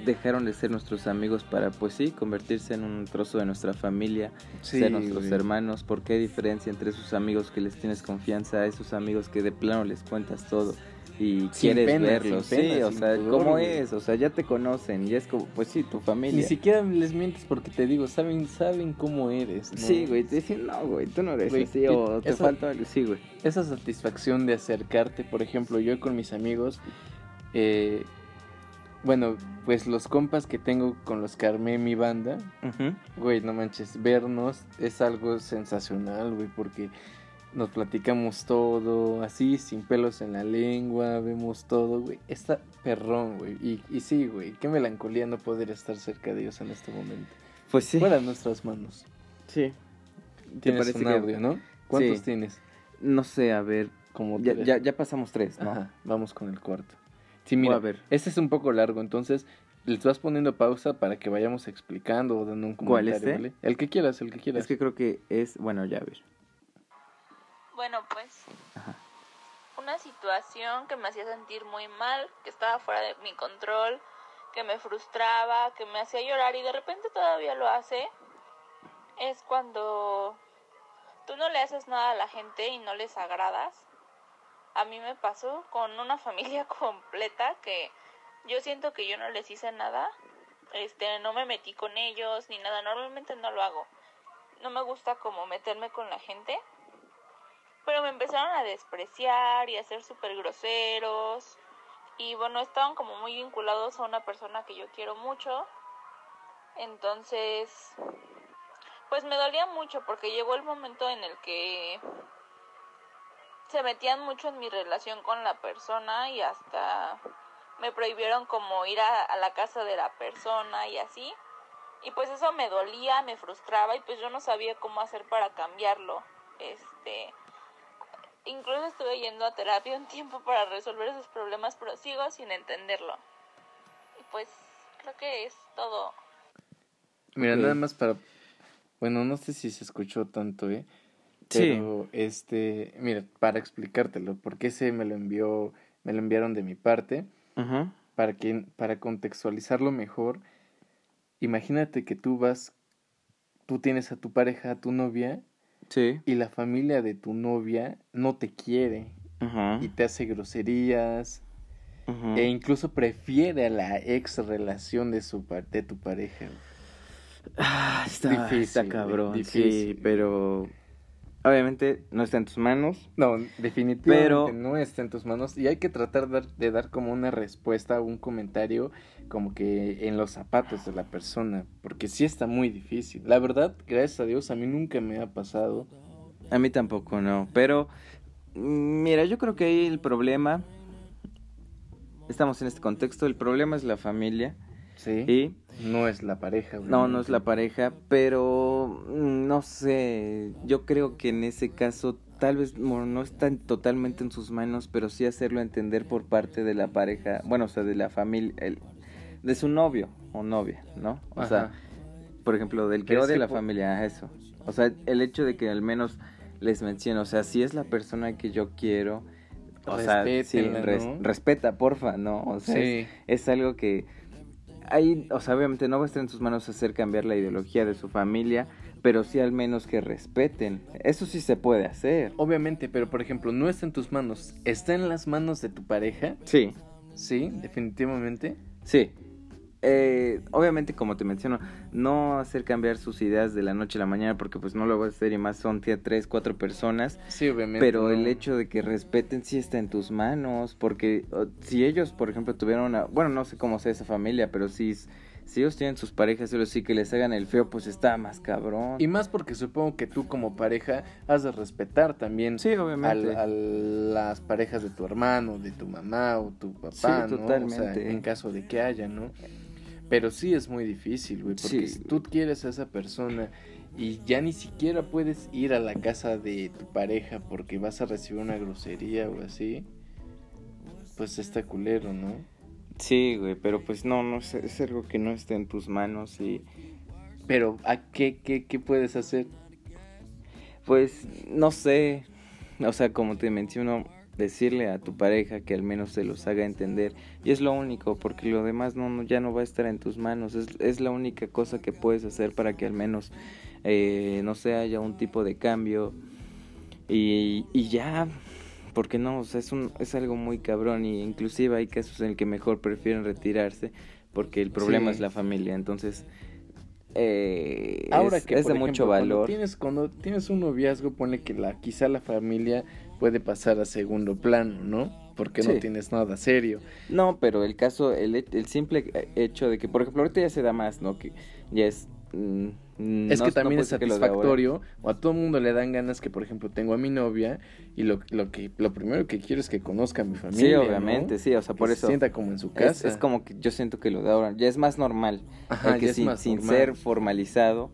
Speaker 2: dejaron de ser nuestros amigos para, pues sí, convertirse en un trozo de nuestra familia,
Speaker 1: Sí,
Speaker 2: ser nuestros
Speaker 1: güey.
Speaker 2: hermanos, porque hay diferencia entre esos amigos que les tienes confianza, esos amigos que de plano les cuentas todo y
Speaker 1: Sin
Speaker 2: quieres
Speaker 1: pena,
Speaker 2: verlos,
Speaker 1: sin
Speaker 2: sí, o sea,
Speaker 1: pudor,
Speaker 2: ¿cómo
Speaker 1: güey.
Speaker 2: es? O sea, ya te conocen y es como, pues sí, tu familia.
Speaker 1: Ni siquiera les mientes porque te digo, saben, saben cómo eres, ¿no?
Speaker 2: Sí, güey, te dicen, no, güey, tú no eres
Speaker 1: Güey,
Speaker 2: así, o te falta algo, sí, güey.
Speaker 1: esa satisfacción de acercarte, por ejemplo, yo con mis amigos, eh, bueno, pues los compas que tengo con los que armé mi banda,
Speaker 2: Ujú.
Speaker 1: güey, no manches, vernos es algo sensacional, güey, porque nos platicamos todo, así, sin pelos en la lengua, vemos todo, güey, está perrón, güey, y, y sí, güey, qué melancolía no poder estar cerca de ellos en este momento.
Speaker 2: Pues sí.
Speaker 1: Fuera de nuestras manos.
Speaker 2: Sí.
Speaker 1: Tienes
Speaker 2: parece
Speaker 1: un
Speaker 2: que-
Speaker 1: audio, ¿no? ¿Cuántos
Speaker 2: Sí.
Speaker 1: tienes?
Speaker 2: No sé, a ver.
Speaker 1: Como
Speaker 2: Ya, ya, ya pasamos tres, ¿no?
Speaker 1: Ajá, vamos con el cuarto. Sí, mira,
Speaker 2: a ver.
Speaker 1: este es un poco largo, entonces les vas poniendo pausa para que vayamos explicando o dando un
Speaker 2: ¿Cuál,
Speaker 1: comentario,
Speaker 2: este?
Speaker 1: ¿vale? El que quieras, el que quieras.
Speaker 2: Es que creo que es. Bueno, ya a ver.
Speaker 5: Bueno, pues
Speaker 2: Ajá.
Speaker 5: una situación que me hacía sentir muy mal, que estaba fuera de mi control, que me frustraba, que me hacía llorar y de repente todavía lo hace, es cuando tú no le haces nada a la gente y no les agradas. A mí me pasó con una familia [LAUGHS] completa que yo siento que yo no les hice nada, este, no me metí con ellos ni nada, normalmente no lo hago. No me gusta como meterme con la gente pero me empezaron a despreciar y a ser súper groseros. Y bueno, estaban como muy vinculados a una persona que yo quiero mucho. Entonces, pues me dolía mucho porque llegó el momento en el que se metían mucho en mi relación con la persona y hasta me prohibieron como ir a, a la casa de la persona y así. Y pues eso me dolía, me frustraba y pues yo no sabía cómo hacer para cambiarlo. Este, incluso estuve yendo a terapia un tiempo para resolver esos problemas, pero sigo sin entenderlo. Y pues creo que es todo.
Speaker 1: Mira, nada más para... Bueno, no sé si se escuchó tanto, ¿eh?
Speaker 2: Sí.
Speaker 1: Pero, este, mira, para explicártelo, porque ese me lo envió, me lo enviaron de mi parte, para que, para contextualizarlo mejor, imagínate que tú vas, tú tienes a tu pareja, a tu novia,
Speaker 2: Sí.
Speaker 1: y la familia de tu novia no te quiere
Speaker 2: Ajá.
Speaker 1: y te hace groserías
Speaker 2: Ajá.
Speaker 1: e incluso prefiere a la ex relación de su de tu pareja.
Speaker 2: Ah, está,
Speaker 1: Difícil,
Speaker 2: está cabrón.
Speaker 1: difícil.
Speaker 2: Sí, pero. Obviamente no está en tus manos.
Speaker 1: No, definitivamente
Speaker 2: Pero-
Speaker 1: no está en tus manos y hay que tratar de, de dar como una respuesta o un comentario como que en los zapatos de la persona, porque sí está muy difícil. La verdad, gracias a Dios, a mí nunca me ha pasado.
Speaker 2: A mí tampoco, no. Pero. Mira, yo creo que ahí el problema. estamos en este contexto, el problema es la familia.
Speaker 1: Sí.
Speaker 2: Y
Speaker 1: no es la pareja.
Speaker 2: no, no es la pareja, pero mm, no sé, yo creo que en ese caso tal vez bueno, no está totalmente en sus manos, pero sí hacerlo entender por parte de la pareja, bueno, o sea, de la familia, el, de su novio o novia, ¿no? O sea, por ejemplo, del que
Speaker 1: ¿Crees
Speaker 2: odia la familia, eso. O sea, el hecho de que al menos les mencione, o sea, si es la persona que yo quiero, o sea, sí, respeta, porfa, ¿no? O sea, es algo que hay, o sea, obviamente no va a estar en sus manos hacer cambiar la ideología de su familia, pero sí al menos que respeten. Eso sí se puede hacer.
Speaker 1: Obviamente, pero por ejemplo, no está en tus manos. ¿Está en las manos de tu pareja?
Speaker 2: Sí,
Speaker 1: Sí, definitivamente.
Speaker 2: sí. Eh, obviamente, como te menciono, no hacer cambiar sus ideas de la noche a la mañana, porque pues no lo vas a hacer y más son tía, tres, cuatro personas.
Speaker 1: Sí, obviamente.
Speaker 2: Pero
Speaker 1: no.
Speaker 2: el hecho de que respeten sí está en tus manos, porque o, si ellos, por ejemplo, tuvieron una, bueno, no sé cómo sea esa familia, pero si, si ellos tienen sus parejas, pero sí que les hagan el feo, pues está más cabrón.
Speaker 1: Y más porque supongo que tú como pareja has de respetar también
Speaker 2: sí, obviamente.
Speaker 1: a las parejas de tu hermano, de tu mamá o tu papá,
Speaker 2: Sí,
Speaker 1: ¿no? O sea,
Speaker 2: totalmente.
Speaker 1: en caso de que haya, ¿no? Pero sí es muy difícil, güey, porque
Speaker 2: Sí.
Speaker 1: si tú quieres a esa persona y ya ni siquiera puedes ir a la casa de tu pareja porque vas a recibir una grosería o así, pues está culero, ¿no?
Speaker 2: Sí, güey, pero pues no, no es, es algo que no está en tus manos y
Speaker 1: Pero ¿a qué, qué, qué puedes hacer?
Speaker 2: pues no sé, o sea, como te menciono, decirle a tu pareja que al menos se los haga entender. Y es lo único, porque lo demás no, no- ya no va a estar en tus manos, es, es la única cosa que puedes hacer para que al menos, eh, no sé, haya un tipo de cambio. Y, y ya, porque no, o sea, es, un, es algo muy cabrón. Y inclusive hay casos en el que mejor prefieren retirarse porque el problema
Speaker 1: Sí.
Speaker 2: es la familia, entonces... Eh,
Speaker 1: Ahora
Speaker 2: es,
Speaker 1: que
Speaker 2: es de mucho
Speaker 1: ejemplo, Cuando
Speaker 2: valor.
Speaker 1: tienes, cuando tienes un noviazgo, pone que la, quizá la familia puede pasar a segundo plano, ¿no? Porque no tienes nada serio.
Speaker 2: No, pero el caso, el, el simple hecho de que, por ejemplo, ahorita ya se da más, ¿no? Que ya es... mm,
Speaker 1: es
Speaker 2: no-
Speaker 1: que también es
Speaker 2: que
Speaker 1: satisfactorio, o a todo mundo le dan ganas que, por ejemplo, tengo a mi novia y lo, lo que lo primero que quiero es que conozca a mi familia.
Speaker 2: Sí,
Speaker 1: ¿no?
Speaker 2: obviamente, sí, o sea,
Speaker 1: Que
Speaker 2: por
Speaker 1: se
Speaker 2: eso...
Speaker 1: sienta como en su
Speaker 2: Es,
Speaker 1: casa.
Speaker 2: es como que yo siento que lo de ahora ya es más normal.
Speaker 1: Ajá,
Speaker 2: que
Speaker 1: ya es
Speaker 2: sin,
Speaker 1: más
Speaker 2: sin
Speaker 1: normal.
Speaker 2: ser formalizado.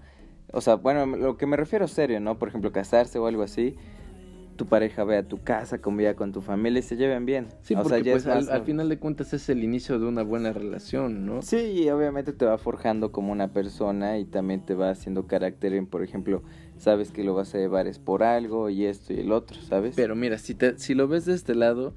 Speaker 2: O sea, bueno, lo que me refiero serio, ¿no? Por ejemplo, casarse o algo así. Tu pareja ve a tu casa, conviva con tu familia y se lleven bien.
Speaker 1: Sí,
Speaker 2: o
Speaker 1: porque
Speaker 2: sea,
Speaker 1: pues al, final de cuentas es el inicio de una buena relación, ¿no?
Speaker 2: Sí, y obviamente te va forjando como una persona y también te va haciendo carácter en, por ejemplo, sabes que lo vas a llevar es por algo y esto y el otro, ¿sabes?
Speaker 1: Pero mira, si, te, si lo ves de este lado,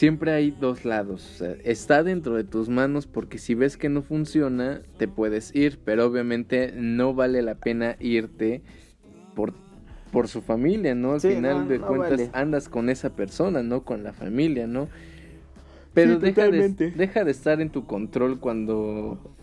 Speaker 1: siempre hay dos lados. O sea, está dentro de tus manos porque si ves que no funciona, te puedes ir. Pero obviamente no vale la pena irte por, por su familia, ¿no? Al
Speaker 2: Sí,
Speaker 1: final
Speaker 2: no,
Speaker 1: de
Speaker 2: no
Speaker 1: cuentas
Speaker 2: vale.
Speaker 1: andas con esa persona, no con la familia, ¿no? Pero
Speaker 2: Sí,
Speaker 1: deja, de, deja de estar en tu control cuando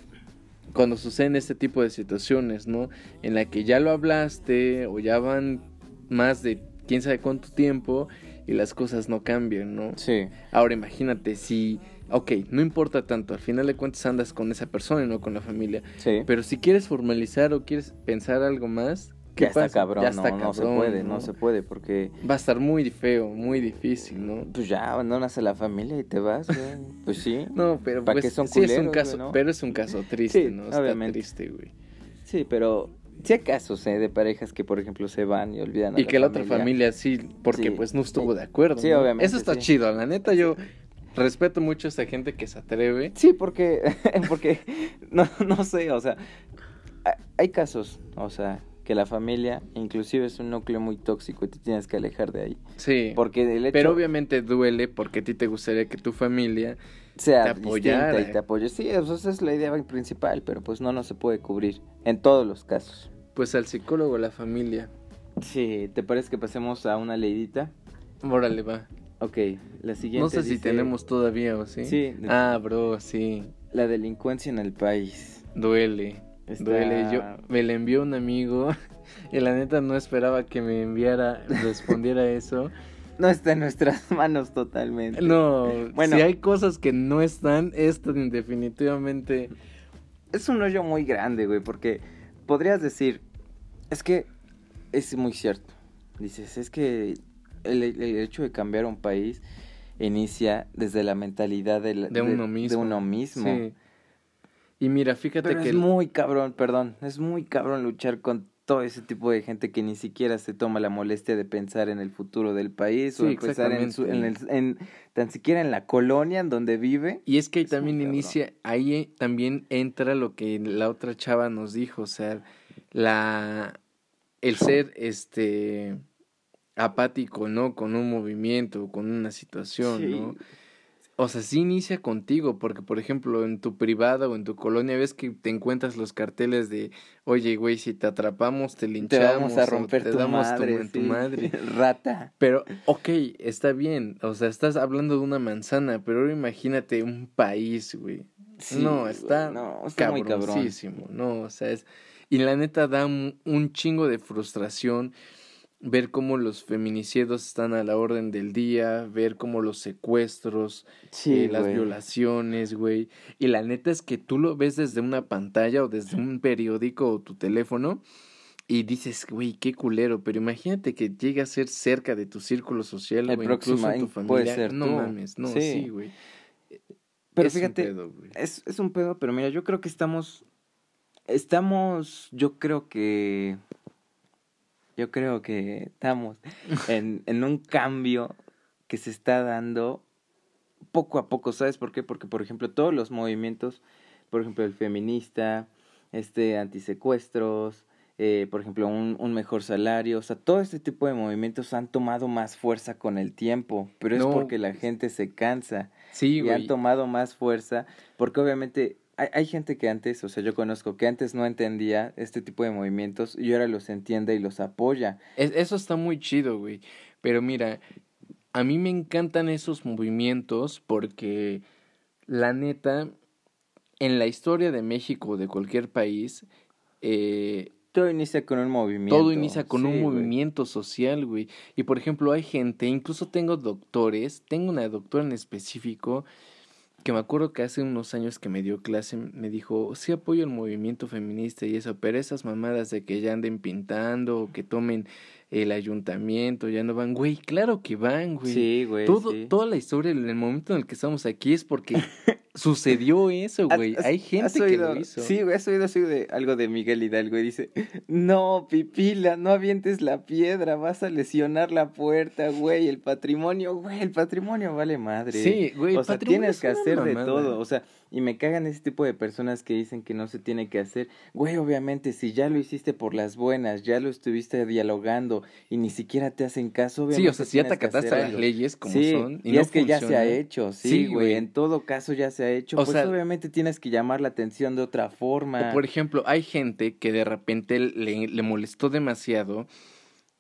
Speaker 1: cuando suceden este tipo de situaciones, ¿no? En la que ya lo hablaste o ya van más de quién sabe cuánto tiempo y las cosas no cambian, ¿no?
Speaker 2: Sí,
Speaker 1: Ahora imagínate si, ok, no importa tanto, al final de cuentas andas con esa persona y no con la familia,
Speaker 2: sí.
Speaker 1: pero si quieres formalizar o quieres pensar algo más, ¿qué
Speaker 2: ya está cabrón,
Speaker 1: Ya
Speaker 2: no,
Speaker 1: está
Speaker 2: no se
Speaker 1: cabrón,
Speaker 2: puede,
Speaker 1: ¿no?
Speaker 2: no se puede porque
Speaker 1: Va a estar muy feo, muy difícil, ¿no?
Speaker 2: pues ya abandonas a la familia y te vas, güey. Pues sí. [LAUGHS]
Speaker 1: No, pero
Speaker 2: ¿Pa'
Speaker 1: pues,
Speaker 2: qué son
Speaker 1: sí es un
Speaker 2: culeros,
Speaker 1: caso,
Speaker 2: güey, no?
Speaker 1: pero es un caso triste,
Speaker 2: Sí,
Speaker 1: ¿no? Está
Speaker 2: obviamente.
Speaker 1: triste, güey.
Speaker 2: Sí, pero sí hay casos, ¿eh? De parejas que, por ejemplo, se van y olvidan a
Speaker 1: Y que la otra familia sí, porque
Speaker 2: Sí.
Speaker 1: pues no estuvo de acuerdo.
Speaker 2: Sí,
Speaker 1: ¿no?
Speaker 2: obviamente,
Speaker 1: Eso está chido, la neta yo respeto mucho a esta gente que se atreve.
Speaker 2: Sí, porque, [LAUGHS] porque, [LAUGHS] no, no sé, o sea, ha- hay casos, o sea, que la familia inclusive es un núcleo muy tóxico y te tienes que alejar de ahí.
Speaker 1: Sí.
Speaker 2: Porque el hecho
Speaker 1: Pero obviamente duele porque a ti te gustaría que tu familia
Speaker 2: sea
Speaker 1: te apoyara.
Speaker 2: y te apoye. Sí, eso- esa es la idea principal, pero pues no, no se puede cubrir en todos los casos.
Speaker 1: pues al psicólogo, la familia.
Speaker 2: Sí, ¿te parece que pasemos a una leidita?
Speaker 1: Órale, va.
Speaker 2: Ok, la siguiente
Speaker 1: No sé si tenemos todavía o sí.
Speaker 2: Sí.
Speaker 1: Ah, bro, sí.
Speaker 2: La delincuencia en el país.
Speaker 1: Duele.
Speaker 2: Está-
Speaker 1: Duele. Yo me la envió un amigo [LAUGHS] y la neta no esperaba que me enviara, respondiera [LAUGHS] eso.
Speaker 2: No está en nuestras [LAUGHS] manos totalmente.
Speaker 1: No,
Speaker 2: Bueno.
Speaker 1: si hay cosas que no están, esto definitivamente.
Speaker 2: Es un hoyo muy grande, güey, porque podrías decir, es que es muy cierto. Dices, es que el, el hecho de cambiar un país inicia desde la mentalidad
Speaker 1: De uno mismo.
Speaker 2: De uno mismo.
Speaker 1: Sí. Y mira, fíjate
Speaker 2: Pero
Speaker 1: que
Speaker 2: es muy cabrón, perdón, es muy cabrón luchar con todo ese tipo de gente que ni siquiera se toma la molestia de pensar en el futuro del país o empezar en, su- en, el, en tan siquiera en la colonia en donde vive.
Speaker 1: Y es que ahí
Speaker 2: Es
Speaker 1: también
Speaker 2: cabrón.
Speaker 1: inicia, ahí eh, también entra lo que la otra chava nos dijo, o sea, la el ser este apático, ¿no? Con un movimiento, con una situación,
Speaker 2: Sí.
Speaker 1: ¿no? O sea, sí inicia contigo, porque por ejemplo en tu privada o en tu colonia ves que te encuentras los carteles de, oye, güey, si te atrapamos te
Speaker 2: Te
Speaker 1: linchamos
Speaker 2: vamos a romper
Speaker 1: te
Speaker 2: tu
Speaker 1: damos
Speaker 2: madre,
Speaker 1: tu, tu
Speaker 2: sí.
Speaker 1: madre. [LAUGHS]
Speaker 2: Rata.
Speaker 1: Pero, ok, está bien, o sea, estás hablando de una manzana, pero ahora imagínate un país, güey.
Speaker 2: Sí,
Speaker 1: no, está,
Speaker 2: no, está muy cabrón.
Speaker 1: no, o sea, es... Y la neta da un, un chingo de frustración ver cómo los feminicidios están a la orden del día, ver cómo los secuestros,
Speaker 2: Sí,
Speaker 1: eh, las violaciones, güey. Y la neta es que tú lo ves desde una pantalla o desde un periódico o tu teléfono y dices, güey, qué culero, pero imagínate que llegue a ser cerca de tu círculo social o incluso tu familia.
Speaker 2: puede ser
Speaker 1: no
Speaker 2: tú.
Speaker 1: mames, no,
Speaker 2: Sí.
Speaker 1: sí, güey.
Speaker 2: Pero
Speaker 1: Es un
Speaker 2: fíjate,
Speaker 1: pedo, güey.
Speaker 2: es, es un pedo, pero mira, yo creo que estamos, estamos, yo creo que, yo creo que estamos en, en un cambio que se está dando poco a poco, ¿sabes por qué? Porque, por ejemplo, todos los movimientos, por ejemplo, el feminista, este, antisecuestros, eh, por ejemplo, un, un mejor salario, o sea, todo este tipo de movimientos han tomado más fuerza con el tiempo, pero es porque la gente se cansa
Speaker 1: Sí,
Speaker 2: y han tomado más fuerza, porque obviamente hay, hay gente que antes, o sea, yo conozco que antes no entendía este tipo de movimientos y ahora los entiende y los apoya.
Speaker 1: Es- eso está muy chido, güey. Pero mira, a mí me encantan esos movimientos porque la neta, en la historia de México o de cualquier país, eh,
Speaker 2: Todo inicia con un movimiento.
Speaker 1: todo inicia con
Speaker 2: sí,
Speaker 1: un movimiento social, güey. Y por ejemplo, hay gente, incluso tengo doctores, tengo una doctora en específico que me acuerdo que hace unos años que me dio clase, me dijo, sí apoyo el movimiento feminista y eso, pero esas mamadas de que ya anden pintando o que tomen el ayuntamiento, ya no van, güey, claro que van, güey.
Speaker 2: Sí, güey.
Speaker 1: Todo,
Speaker 2: sí.
Speaker 1: Toda la historia, en el momento en el que estamos aquí es porque [LAUGHS] sucedió eso,
Speaker 2: ¿Has-
Speaker 1: güey. Hay gente que
Speaker 2: oído-
Speaker 1: lo hizo.
Speaker 2: Sí, güey, has oído de algo de Miguel Hidalgo y dice, no, pipila, no avientes la piedra, vas a lesionar la puerta, güey, el patrimonio, güey, el patrimonio vale madre.
Speaker 1: Sí, güey,
Speaker 2: O sea, tienes
Speaker 1: es
Speaker 2: que hacer de todo, o sea, y me cagan ese tipo de personas que dicen que no se tiene que hacer. Güey, obviamente, si ya lo hiciste por las buenas, ya lo estuviste dialogando y ni siquiera te hacen caso, obviamente
Speaker 1: Sí, o sea, si ya te acataste a las leyes como
Speaker 2: sí,
Speaker 1: son y,
Speaker 2: y,
Speaker 1: no
Speaker 2: es que ya se ha hecho, sí,
Speaker 1: Sí,
Speaker 2: güey,
Speaker 1: güey.
Speaker 2: en todo caso ya se ha hecho,
Speaker 1: O
Speaker 2: pues
Speaker 1: sea-
Speaker 2: obviamente tienes que llamar la atención de otra forma.
Speaker 1: O por ejemplo, hay gente que de repente le, le molestó demasiado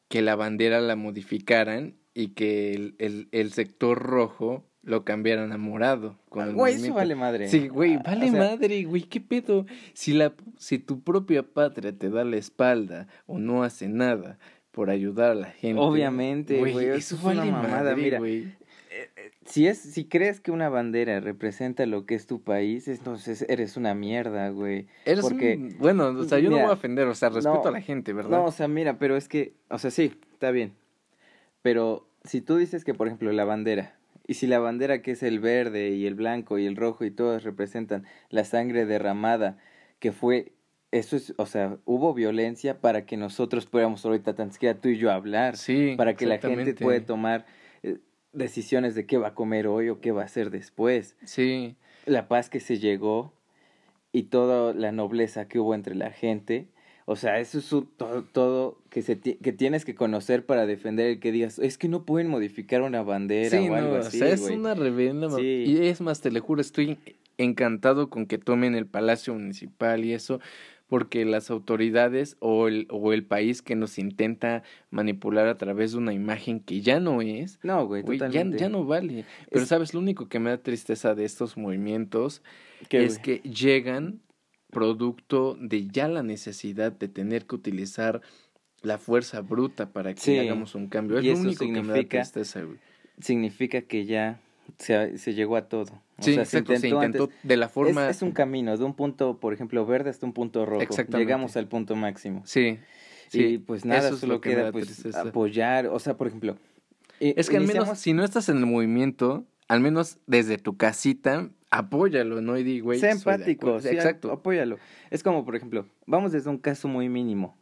Speaker 1: que la bandera la modificaran y que el, el, el sector rojo lo cambiaran a morado. Con
Speaker 2: Güey, eso vale madre.
Speaker 1: Sí, güey,
Speaker 2: Ah,
Speaker 1: vale
Speaker 2: o sea,
Speaker 1: madre, güey, qué pedo. Si la si tu propia patria te da la espalda o no hace nada por ayudar a la gente.
Speaker 2: Obviamente, güey, eso
Speaker 1: eso
Speaker 2: es una mamada,
Speaker 1: madre,
Speaker 2: mira.
Speaker 1: güey.
Speaker 2: Si es, si crees que una bandera representa lo que es tu país, entonces eres una mierda, güey.
Speaker 1: Eres
Speaker 2: porque-
Speaker 1: un- bueno, o sea, yo no voy a ofender, o sea, respeto
Speaker 2: no,
Speaker 1: a la gente, ¿verdad?
Speaker 2: No, o sea, mira, pero es que, o sea, sí, está bien. Pero si tú dices que, por ejemplo, la bandera, y si la bandera que es el verde y el blanco y el rojo y todas representan la sangre derramada, que fue, eso es, o sea, hubo violencia para que nosotros pudiéramos ahorita tan siquiera tú y yo hablar,
Speaker 1: sí,
Speaker 2: para que la gente pueda tomar eh, decisiones de qué va a comer hoy o qué va a hacer después.
Speaker 1: Sí,
Speaker 2: La paz que se llegó y toda la nobleza que hubo entre la gente. O sea, eso es un- todo, todo que, se que tienes que conocer para defender el que digas, es que no pueden modificar una bandera
Speaker 1: sí,
Speaker 2: o algo
Speaker 1: no,
Speaker 2: así,
Speaker 1: o sea, es
Speaker 2: güey".
Speaker 1: una
Speaker 2: Sí.
Speaker 1: Y es más, te lo juro, estoy encantado con que tomen el Palacio Municipal y eso, porque las autoridades o el, o el país que nos intenta manipular a través de una imagen que ya no es,
Speaker 2: No, güey,
Speaker 1: ya,
Speaker 2: totalmente.
Speaker 1: ya no vale. Pero
Speaker 2: Es-
Speaker 1: sabes, lo único que me da tristeza de estos movimientos
Speaker 2: ¿Qué,
Speaker 1: es que llegan producto de ya la necesidad de tener que utilizar la fuerza bruta para que
Speaker 2: Sí,
Speaker 1: hagamos un cambio. Es
Speaker 2: y
Speaker 1: lo
Speaker 2: eso
Speaker 1: único que me da
Speaker 2: significa-
Speaker 1: tristeza, güey.
Speaker 2: Significa que ya se, se llegó a todo. O
Speaker 1: Sí,
Speaker 2: sea,
Speaker 1: exacto, se intentó de la forma...
Speaker 2: Es, es un camino, de un punto, por ejemplo, verde hasta un punto rojo.
Speaker 1: Exactamente.
Speaker 2: Llegamos al punto máximo.
Speaker 1: Sí, sí.
Speaker 2: y pues nada,
Speaker 1: eso es
Speaker 2: solo
Speaker 1: lo que me
Speaker 2: queda
Speaker 1: da
Speaker 2: pues apoyar, o sea, por ejemplo,
Speaker 1: Es que al menos si no estás en el movimiento, al menos desde tu casita, apóyalo, ¿no? Y di, güey, de
Speaker 2: empático, sí,
Speaker 1: Exacto.
Speaker 2: apóyalo. Es como, por ejemplo, vamos desde un caso muy mínimo.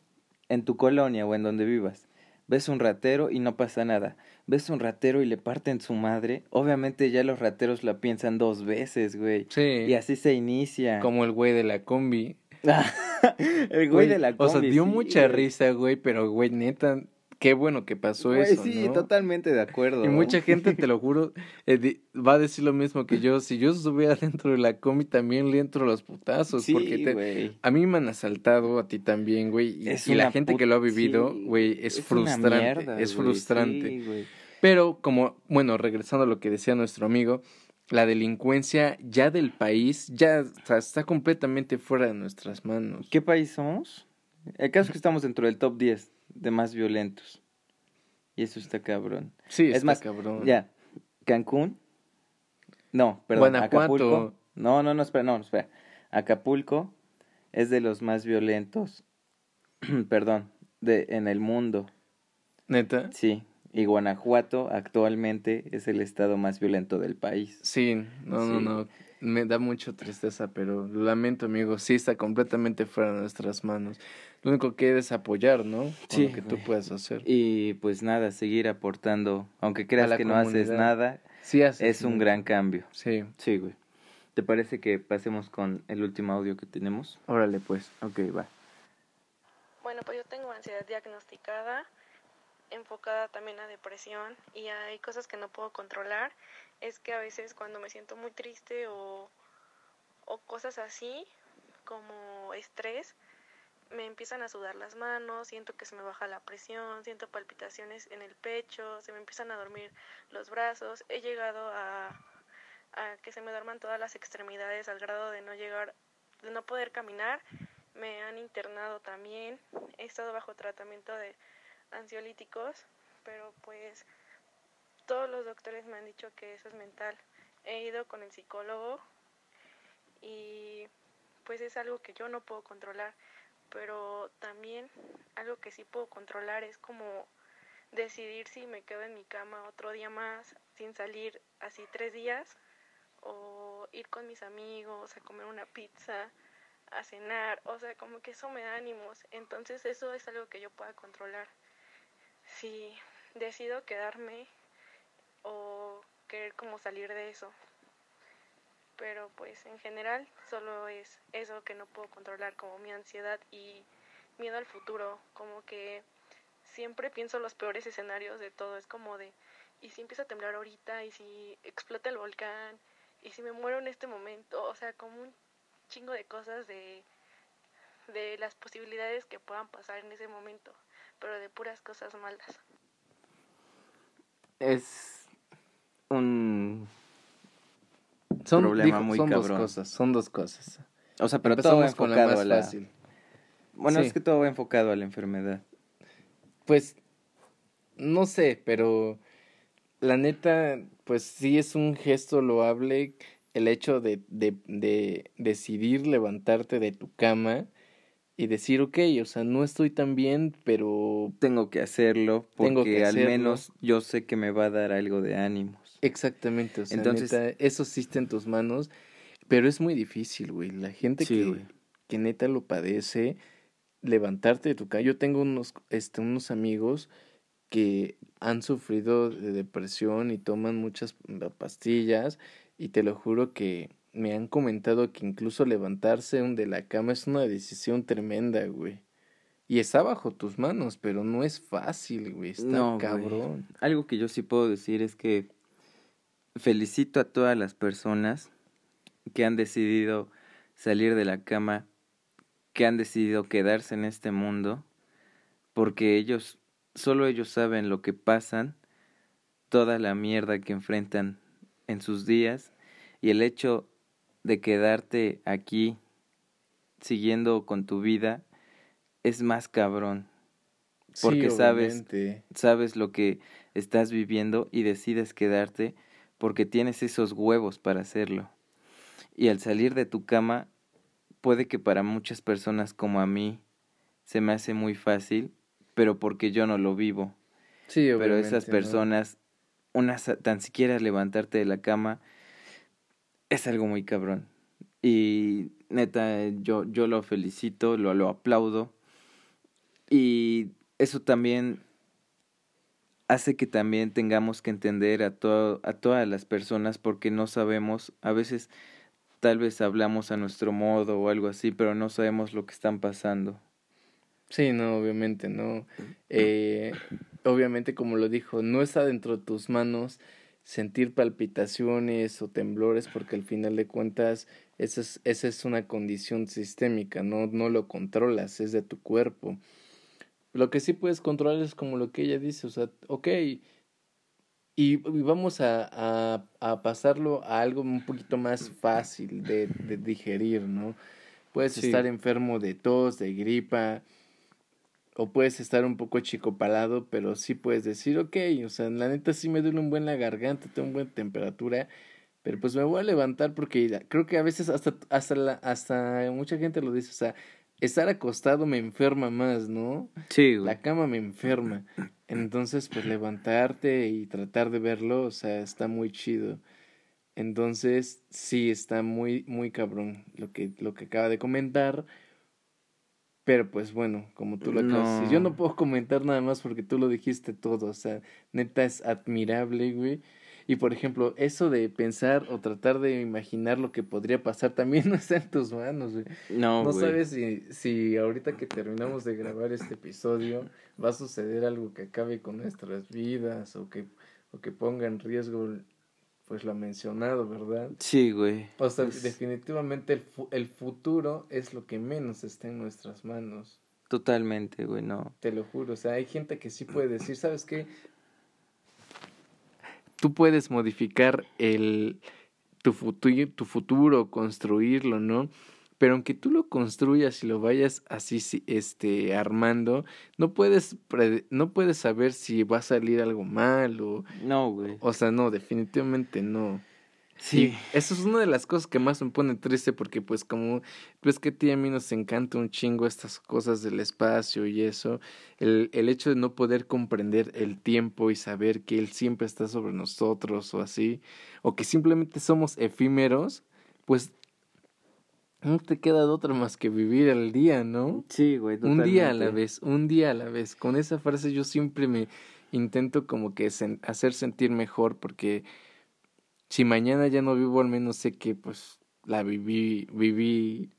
Speaker 2: En tu colonia o en donde vivas, ves un ratero y no pasa nada. Ves un ratero y le parten su madre. Obviamente ya los rateros la piensan dos veces, güey.
Speaker 1: Sí.
Speaker 2: Y así se inicia.
Speaker 1: Como el güey de la combi. [LAUGHS]
Speaker 2: el güey de la
Speaker 1: O sea,
Speaker 2: combi,
Speaker 1: dio
Speaker 2: sí,
Speaker 1: mucha
Speaker 2: güey.
Speaker 1: risa, güey, pero güey, neta, qué bueno que pasó
Speaker 2: Güey,
Speaker 1: eso,
Speaker 2: sí,
Speaker 1: ¿no?
Speaker 2: totalmente de acuerdo.
Speaker 1: Y mucha gente, te lo juro, eh, va a decir lo mismo que yo. Si yo estuviera [LAUGHS] dentro de la combi, también le entro los putazos.
Speaker 2: Sí,
Speaker 1: porque te-
Speaker 2: güey.
Speaker 1: a mí me han asaltado, a ti también, güey. Y, la gente que lo ha vivido,
Speaker 2: sí,
Speaker 1: güey, es, frustrante.
Speaker 2: mierda,
Speaker 1: es
Speaker 2: güey,
Speaker 1: frustrante.
Speaker 2: sí, güey.
Speaker 1: Pero como, bueno, regresando a lo que decía nuestro amigo, la delincuencia ya del país ya está completamente fuera de nuestras manos.
Speaker 2: ¿Qué país somos? El caso es que estamos dentro del top 10 de más violentos. Y eso está cabrón.
Speaker 1: Sí,
Speaker 2: Es
Speaker 1: está
Speaker 2: más,
Speaker 1: cabrón.
Speaker 2: Ya, Cancún. No, perdón,
Speaker 1: Guanajuato.
Speaker 2: Acapulco. No, no, no, espera, no, espera. Acapulco es de los más violentos. [CLEARS THROAT] perdón, de en el mundo.
Speaker 1: ¿Neta?
Speaker 2: Sí, y Guanajuato actualmente es el estado más violento del país.
Speaker 1: Sí, no, no. Me da mucha tristeza, pero lo lamento, amigo. Sí está completamente fuera de nuestras manos. Lo único que es apoyar, ¿no? Con
Speaker 2: Sí,
Speaker 1: lo que tú puedas hacer.
Speaker 2: Y pues nada, seguir aportando, aunque creas que no haces nada,
Speaker 1: Sí, haces
Speaker 2: es un
Speaker 1: mucho.
Speaker 2: gran cambio.
Speaker 1: Sí.
Speaker 2: Sí, güey. ¿Te parece que pasemos con el último audio que tenemos?
Speaker 1: Órale, pues.
Speaker 2: Ok, va.
Speaker 6: Bueno, pues yo tengo ansiedad diagnosticada, enfocada también a depresión y hay cosas que no puedo controlar. Es que a veces cuando me siento muy triste o, o cosas así, como estrés, me empiezan a sudar las manos, siento que se me baja la presión, siento palpitaciones en el pecho, se me empiezan a dormir los brazos. He llegado a, a que se me duerman todas las extremidades al grado de no llegar, de no poder caminar me han internado también, he estado bajo tratamiento de ansiolíticos, pero pues todos los doctores me han dicho que eso es mental. He ido con el psicólogo y pues es algo que yo no puedo controlar, pero también algo que sí puedo controlar es como decidir si me quedo en mi cama otro día más sin salir así tres días o ir con mis amigos a comer una pizza a cenar, o sea, como que eso me da ánimos. Entonces eso es algo que yo pueda controlar. Si decido quedarme o querer como salir de eso. Pero pues en general solo es eso que no puedo controlar, como mi ansiedad y miedo al futuro, como que siempre pienso los peores escenarios de todo, es como de, ¿y si empieza a temblar ahorita? ¿Y si explota el volcán? ¿Y si me muero en este momento? O sea, como un chingo de cosas de, de las posibilidades que puedan pasar en ese momento, pero de puras cosas malas.
Speaker 2: Es un...
Speaker 1: Son,
Speaker 2: Problema
Speaker 1: dijo,
Speaker 2: muy
Speaker 1: son dos
Speaker 2: cabrón.
Speaker 1: cosas, son dos cosas.
Speaker 2: O sea, pero todo va
Speaker 1: Empezamos con la
Speaker 2: enfocado
Speaker 1: más
Speaker 2: a la...
Speaker 1: fácil.
Speaker 2: Bueno,
Speaker 1: Sí.
Speaker 2: es que todo va enfocado a la enfermedad.
Speaker 1: Pues, no sé, pero la neta, pues sí es un gesto loable el hecho de, de, de decidir levantarte de tu cama y decir, ok, o sea, no estoy tan bien, pero
Speaker 2: Tengo que hacerlo porque
Speaker 1: Tengo que
Speaker 2: al
Speaker 1: hacerlo.
Speaker 2: menos yo sé que me va a dar algo de ánimos.
Speaker 1: exactamente, o sea,
Speaker 2: Entonces-
Speaker 1: neta, eso sí está en tus manos, pero es muy difícil, güey. La gente
Speaker 2: Sí,
Speaker 1: que,
Speaker 2: güey.
Speaker 1: que neta lo padece, levantarte de tu cama. Yo tengo unos, este, unos amigos que han sufrido de depresión y toman muchas pastillas y te lo juro que me han comentado que incluso levantarse de la cama es una decisión tremenda, güey. Y está bajo tus manos, pero no es fácil, güey. Está
Speaker 2: No, güey.
Speaker 1: cabrón.
Speaker 2: Algo que yo sí puedo decir es que felicito a todas las personas que han decidido salir de la cama, que han decidido quedarse en este mundo, porque ellos, solo ellos saben lo que pasan, toda la mierda que enfrentan en sus días, y el hecho de quedarte aquí siguiendo con tu vida es más cabrón. Porque
Speaker 1: Sí,
Speaker 2: sabes- sabes lo que estás viviendo y decides quedarte porque tienes esos huevos para hacerlo. Y al salir de tu cama, puede que para muchas personas como a mí se me hace muy fácil, pero porque yo no lo vivo.
Speaker 1: Sí,
Speaker 2: Pero esas
Speaker 1: ¿no?
Speaker 2: personas una tan siquiera levantarte de la cama es algo muy cabrón. Y neta, yo, yo lo felicito, lo, lo aplaudo. Y eso también hace que también tengamos que entender a, todo, a todas las personas porque no sabemos, a veces tal vez hablamos a nuestro modo o algo así, pero no sabemos lo que están pasando.
Speaker 1: Sí, no, obviamente, no. Eh, obviamente, como lo dijo, no está dentro de tus manos sentir palpitaciones o temblores porque al final de cuentas esa es, esa es una condición sistémica, no, no lo controlas, es de tu cuerpo. Lo que sí puedes controlar es como lo que ella dice, o sea, ok, y, vamos a, a, a, pasarlo a algo un poquito más fácil de, de digerir, ¿no? Puedes estar enfermo de tos, de gripa, o puedes estar un poco chicopalado, pero sí puedes decir, ok, o sea, la neta sí me duele un buen la garganta, tengo una buena temperatura, pero pues me voy a levantar porque creo que a veces hasta, hasta, la, hasta mucha gente lo dice, o sea, estar acostado me enferma más, ¿no?
Speaker 2: Sí.
Speaker 1: La cama me enferma. Entonces, pues levantarte y tratar de verlo, o sea, está muy chido. Entonces, sí, está muy, muy cabrón lo que, lo que acaba de comentar. Pero pues bueno, como tú lo acabas de decir, yo no puedo comentar nada más porque tú lo dijiste todo. O sea, neta es admirable, güey. Y por ejemplo, eso de pensar o tratar de imaginar lo que podría pasar también [LAUGHS] no está en tus manos, güey. No, No sabes si, si ahorita que terminamos de grabar este episodio va a suceder algo que acabe con nuestras vidas o que, o que ponga en riesgo pues lo mencionado, ¿verdad?
Speaker 2: Sí, güey.
Speaker 1: O sea, definitivamente el, el futuro es lo que menos está en nuestras manos.
Speaker 2: Totalmente, güey, no.
Speaker 1: Te lo juro, o sea, hay gente que sí puede decir, ¿sabes qué? tú puedes modificar el, tu, futuro, tu futuro, construirlo, ¿no? Pero aunque tú lo construyas y lo vayas así este armando, no puedes no puedes saber si va a salir algo mal o
Speaker 2: No, güey.
Speaker 1: O sea, no, definitivamente no. Sí. eso es una de las cosas que más me pone triste porque pues como pues que a ti a mí nos encanta un chingo estas cosas del espacio y eso, el, el hecho de no poder comprender el tiempo y saber que él siempre está sobre nosotros o así, o que simplemente somos efímeros, pues no te queda de otra más que vivir el día, ¿no?
Speaker 2: Sí, güey.
Speaker 1: Un día a la vez, un día a la vez. Con esa frase yo siempre me intento como que hacer sentir mejor porque si mañana ya no vivo, al menos sé que pues la viví, viví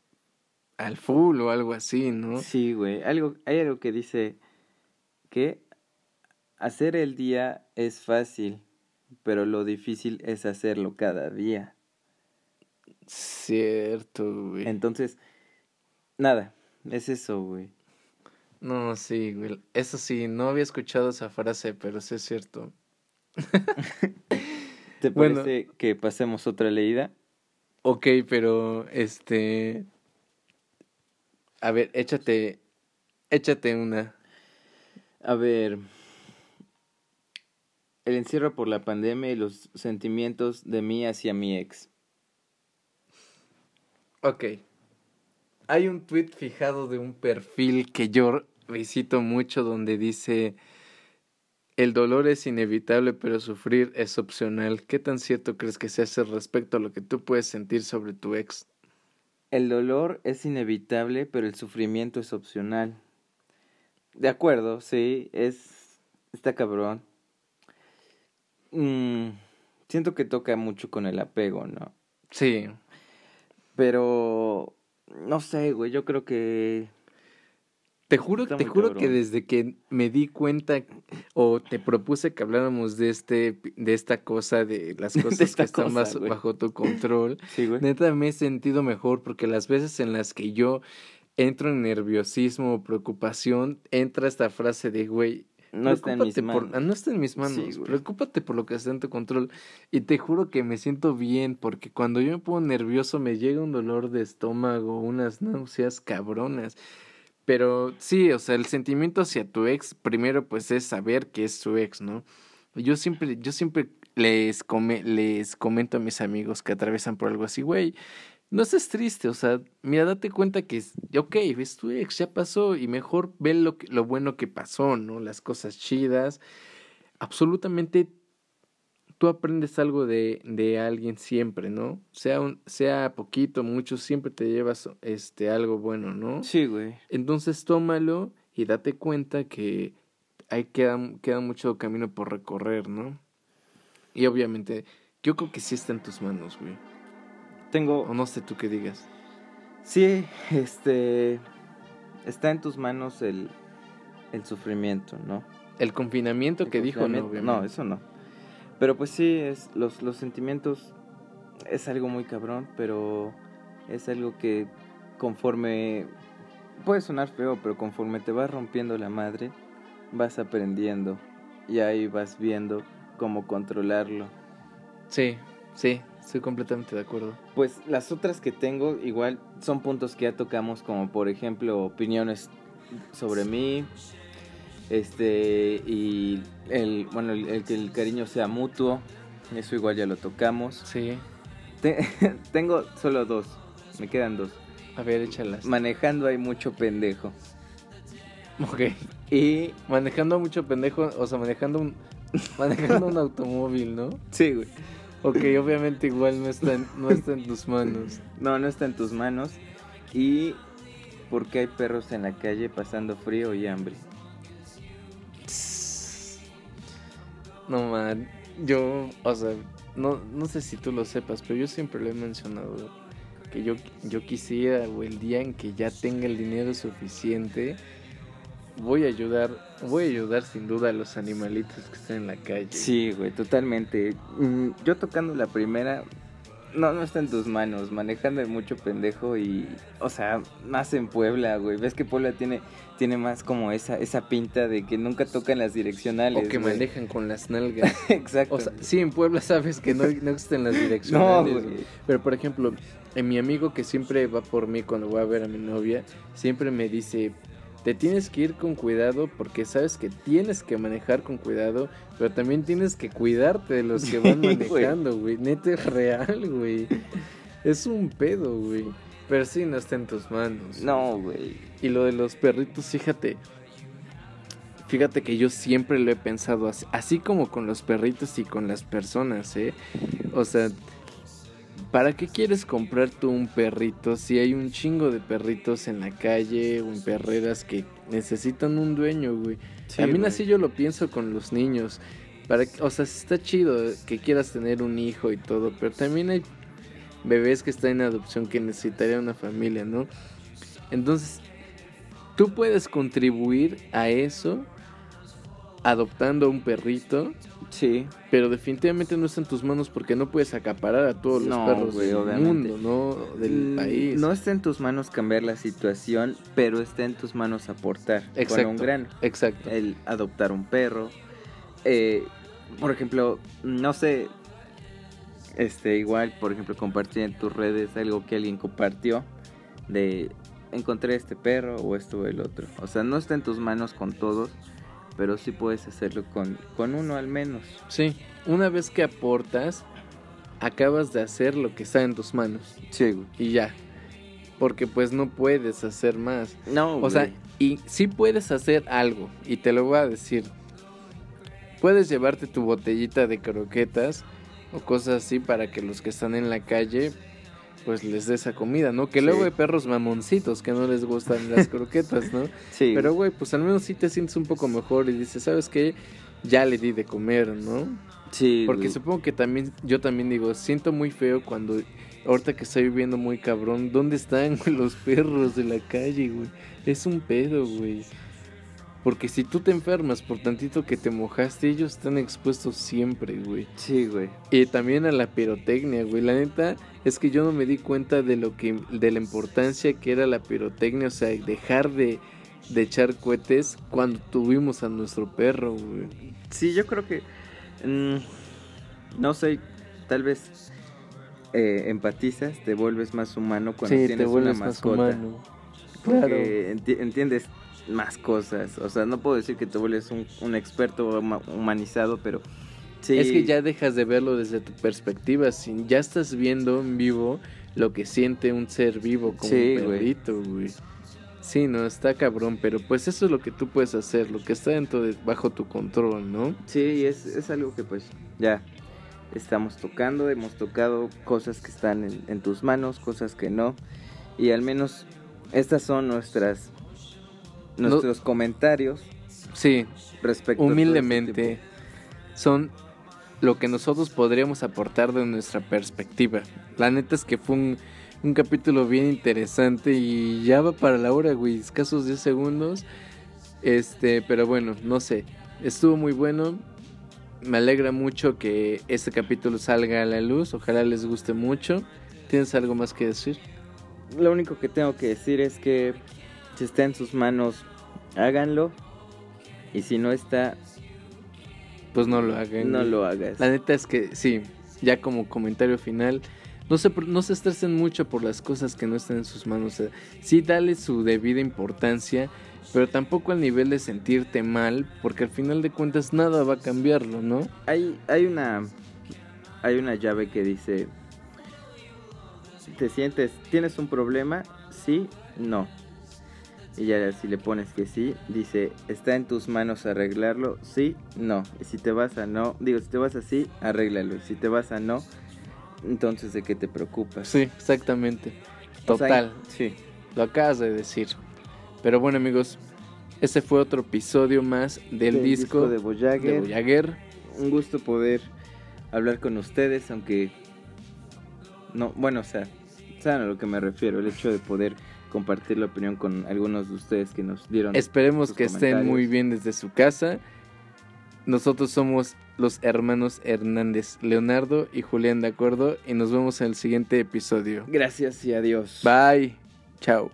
Speaker 1: al full o algo así, ¿no?
Speaker 2: Sí, güey. Algo, hay algo que dice que hacer el día es fácil, pero lo difícil es hacerlo cada día.
Speaker 1: Cierto, güey.
Speaker 2: Entonces, nada, es eso, güey.
Speaker 1: No, sí, güey. Eso sí, no había escuchado esa frase, pero sí es cierto. [LAUGHS]
Speaker 2: ¿Te parece que pasemos otra leída?
Speaker 1: Ok, pero este. A ver, échate. Échate una.
Speaker 2: A ver. El encierro por la pandemia y los sentimientos de mí hacia mi ex.
Speaker 1: Ok. Hay un tweet fijado de un perfil que yo visito mucho donde dice el dolor es inevitable, pero sufrir es opcional. ¿Qué tan cierto crees que se hace respecto a lo que tú puedes sentir sobre tu ex?
Speaker 2: El dolor es inevitable, pero el sufrimiento es opcional. De acuerdo, sí, es. está cabrón. Mm, siento que toca mucho con el apego, ¿no?
Speaker 1: Sí.
Speaker 2: Pero. No sé, güey, yo creo que
Speaker 1: te juro, te juro que desde que me di cuenta o te propuse que habláramos de este, de esta cosa, de las [LAUGHS] cosas que están más bajo tu control, [LAUGHS] neta me he sentido mejor porque las veces en las que yo entro en nerviosismo o preocupación, entra esta frase de güey, no está en mis manos. no está en mis manos. preocúpate por lo que está en tu control. Y te juro que me siento bien porque cuando yo me pongo nervioso me llega un dolor de estómago, unas náuseas cabronas. Pero sí, o sea, el sentimiento hacia tu ex, primero pues es saber que es tu ex, ¿no? Yo siempre, yo siempre les, come, les comento a mis amigos que atraviesan por algo así, güey, no estés triste, o sea, mira, date cuenta que, ok, es tu ex, ya pasó, y mejor ve lo, lo bueno que pasó, ¿no? Las cosas chidas. Absolutamente tú aprendes algo de, de alguien siempre, ¿no? Sea, un, sea poquito, mucho, siempre te llevas este, algo bueno, ¿no?
Speaker 2: Sí, güey.
Speaker 1: Entonces tómalo y date cuenta que hay queda, queda mucho camino por recorrer, ¿no? Y obviamente, yo creo que sí está en tus manos, güey.
Speaker 2: Tengo...
Speaker 1: O no sé tú qué digas.
Speaker 2: Sí, este... Está en tus manos el, el sufrimiento, ¿no?
Speaker 1: El confinamiento
Speaker 2: El
Speaker 1: que dijo, no,
Speaker 2: confinamiento- No, eso no. Pero pues sí, es, los, los sentimientos es algo muy cabrón, pero es algo que conforme... Puede sonar feo, pero conforme te vas rompiendo la madre, vas aprendiendo y ahí vas viendo cómo controlarlo.
Speaker 1: Sí, sí, estoy completamente de acuerdo.
Speaker 2: Pues las otras que tengo igual son puntos que ya tocamos, como por ejemplo opiniones sobre mí, este y el bueno el, el que el cariño sea mutuo, eso igual ya lo tocamos.
Speaker 1: Sí,
Speaker 2: Te- [LAUGHS] tengo solo dos, me quedan dos.
Speaker 1: a ver, échalas.
Speaker 2: Manejando hay mucho pendejo
Speaker 1: ok.
Speaker 2: y
Speaker 1: Manejando mucho pendejo, o sea, manejando un, [LAUGHS] manejando un automóvil, ¿no?
Speaker 2: sí, güey.
Speaker 1: Ok, obviamente igual no está, en, no está en tus manos.
Speaker 2: No, no está en tus manos y porque hay perros en la calle pasando frío y hambre.
Speaker 1: No, man, yo, o sea, no, no sé si tú lo sepas, pero yo siempre lo he mencionado, que yo, yo quisiera, o el día en que ya tenga el dinero suficiente, voy a ayudar, voy a ayudar sin duda a los animalitos que están en la calle.
Speaker 2: Sí, güey, totalmente. Mm, Yo tocando la primera, no, no está en tus manos, manejando de mucho pendejo y, o sea, más en Puebla, güey. Ves que Puebla tiene, tiene más como esa, esa pinta de que nunca tocan las direccionales.
Speaker 1: O que
Speaker 2: güey.
Speaker 1: manejan con las nalgas. [LAUGHS]
Speaker 2: Exacto.
Speaker 1: O sea, sí, en Puebla sabes que no, no existen las [LAUGHS]
Speaker 2: no,
Speaker 1: direccionales.
Speaker 2: güey.
Speaker 1: güey. Pero por ejemplo, en mi amigo que siempre va por mí cuando voy a ver a mi novia, siempre me dice, te tienes que ir con cuidado porque sabes que tienes que manejar con cuidado, pero también tienes que cuidarte de los que van [LAUGHS] manejando, güey. Neta es real, güey. Es un pedo, güey. Pero sí, no está en tus manos.
Speaker 2: No, güey.
Speaker 1: Y lo de los perritos, fíjate. Fíjate que yo siempre lo he pensado así, así como con los perritos y con las personas, ¿eh? O sea, ¿para qué quieres comprar tú un perrito si hay un chingo de perritos en la calle o en perreras que necesitan un dueño, güey?
Speaker 2: Sí,
Speaker 1: También
Speaker 2: güey.
Speaker 1: así yo lo pienso con los niños. Para, o sea, está chido que quieras tener un hijo y todo, pero también hay bebés que están en adopción que necesitarían una familia, ¿no? Entonces, tú puedes contribuir a eso adoptando un perrito,
Speaker 2: Sí.
Speaker 1: pero definitivamente no está en tus manos porque no puedes acaparar a todos los
Speaker 2: No,
Speaker 1: perros
Speaker 2: güey,
Speaker 1: del
Speaker 2: obviamente.
Speaker 1: mundo, ¿no? Del
Speaker 2: Mm,
Speaker 1: país.
Speaker 2: No está en tus manos cambiar la situación, pero está en tus manos aportar con
Speaker 1: Exacto.
Speaker 2: un grano.
Speaker 1: Exacto.
Speaker 2: el adoptar un perro. Eh, por ejemplo, no sé, este, igual, por ejemplo, compartir en tus redes algo que alguien compartió de encontré este perro o esto o el otro. O sea, no está en tus manos con todos, pero sí puedes hacerlo con, con uno al menos.
Speaker 1: Sí, una vez que aportas, acabas de hacer lo que está en tus manos
Speaker 2: Sí, güey.
Speaker 1: y ya. Porque pues no puedes hacer más.
Speaker 2: No,
Speaker 1: O sea, y sí puedes hacer algo, y te lo voy a decir. Puedes llevarte tu botellita de croquetas o cosas así para que los que están en la calle pues les dé esa comida, ¿no? Que
Speaker 2: Sí.
Speaker 1: luego hay perros mamoncitos que no les gustan las [LAUGHS] croquetas, ¿no?
Speaker 2: sí,
Speaker 1: Pero güey, pues al menos sí te sientes un poco mejor y dices, ¿sabes qué? Ya le di de comer, ¿no?
Speaker 2: sí,
Speaker 1: Porque
Speaker 2: güey.
Speaker 1: supongo que también, yo también digo, siento muy feo cuando, ahorita que estoy viviendo muy cabrón, ¿dónde están [LAUGHS] güey, los perros de la calle, güey? Es un pedo, güey. Porque si tú te enfermas por tantito que te mojaste, ellos están expuestos siempre, güey.
Speaker 2: Sí, güey.
Speaker 1: Y también a la pirotecnia, güey. La neta es que yo no me di cuenta de lo que, de la importancia que era la pirotecnia, o sea, dejar de, de echar cohetes cuando tuvimos a nuestro perro, güey.
Speaker 2: Sí, yo creo que. mm, no sé, tal vez eh, empatizas, te vuelves más humano cuando tienes una mascota. Porque enti- entiendes más cosas. O sea, no puedo decir que te vuelves un, un experto huma- humanizado, pero. Sí,
Speaker 1: Es que ya dejas de verlo desde tu perspectiva, si ya estás viendo en vivo lo que siente un ser vivo como
Speaker 2: Sí,
Speaker 1: un perrito, güey. Sí, no, está cabrón, pero pues eso es lo que tú puedes hacer, lo que está dentro de, bajo tu control, ¿no?
Speaker 2: Sí, es, es algo que pues ya estamos tocando, hemos tocado cosas que están en, en tus manos, cosas que no. Y al menos estas son nuestras nuestros comentarios
Speaker 1: Sí,
Speaker 2: respecto este
Speaker 1: humildemente son lo que nosotros podríamos aportar de nuestra perspectiva. La neta es que fue un, un capítulo bien interesante y ya va para la hora, güey, escasos 10 segundos. Este, pero bueno, no sé, estuvo muy bueno. Me alegra mucho que este capítulo salga a la luz, ojalá les guste mucho. ¿Tienes algo más que decir?
Speaker 2: Lo único que tengo que decir es que si está en sus manos, háganlo. Y si no está,
Speaker 1: Pues no lo hagan.
Speaker 2: no lo hagas.
Speaker 1: La neta es que sí, ya como comentario final, no se, no se estresen mucho por las cosas que no están en sus manos. O sea, sí, dale su debida importancia, pero tampoco al nivel de sentirte mal, porque al final de cuentas nada va a cambiarlo, ¿no?
Speaker 2: Hay, hay una hay una llave que dice te sientes tienes un problema sí no y ya si le pones que sí dice está en tus manos arreglarlo sí no y si te vas a no digo si te vas a sí arréglalo y si te vas a no entonces de qué te preocupas
Speaker 1: Sí, exactamente.
Speaker 2: O sea,
Speaker 1: Total,
Speaker 2: sí
Speaker 1: lo acabas de decir. Pero bueno, amigos, ese fue otro episodio más del,
Speaker 2: Del
Speaker 1: disco,
Speaker 2: de Voyager.
Speaker 1: de Voyager.
Speaker 2: un gusto poder hablar con ustedes, aunque no, bueno, o sea, saben a lo que me refiero, el hecho de poder compartir la opinión con algunos de ustedes que nos dieron.
Speaker 1: Esperemos que estén muy bien desde su casa. Nosotros somos los hermanos Hernández, Leonardo y Julián de Acuerdo, y nos vemos en el siguiente episodio.
Speaker 2: Gracias y adiós.
Speaker 1: Bye. Chao.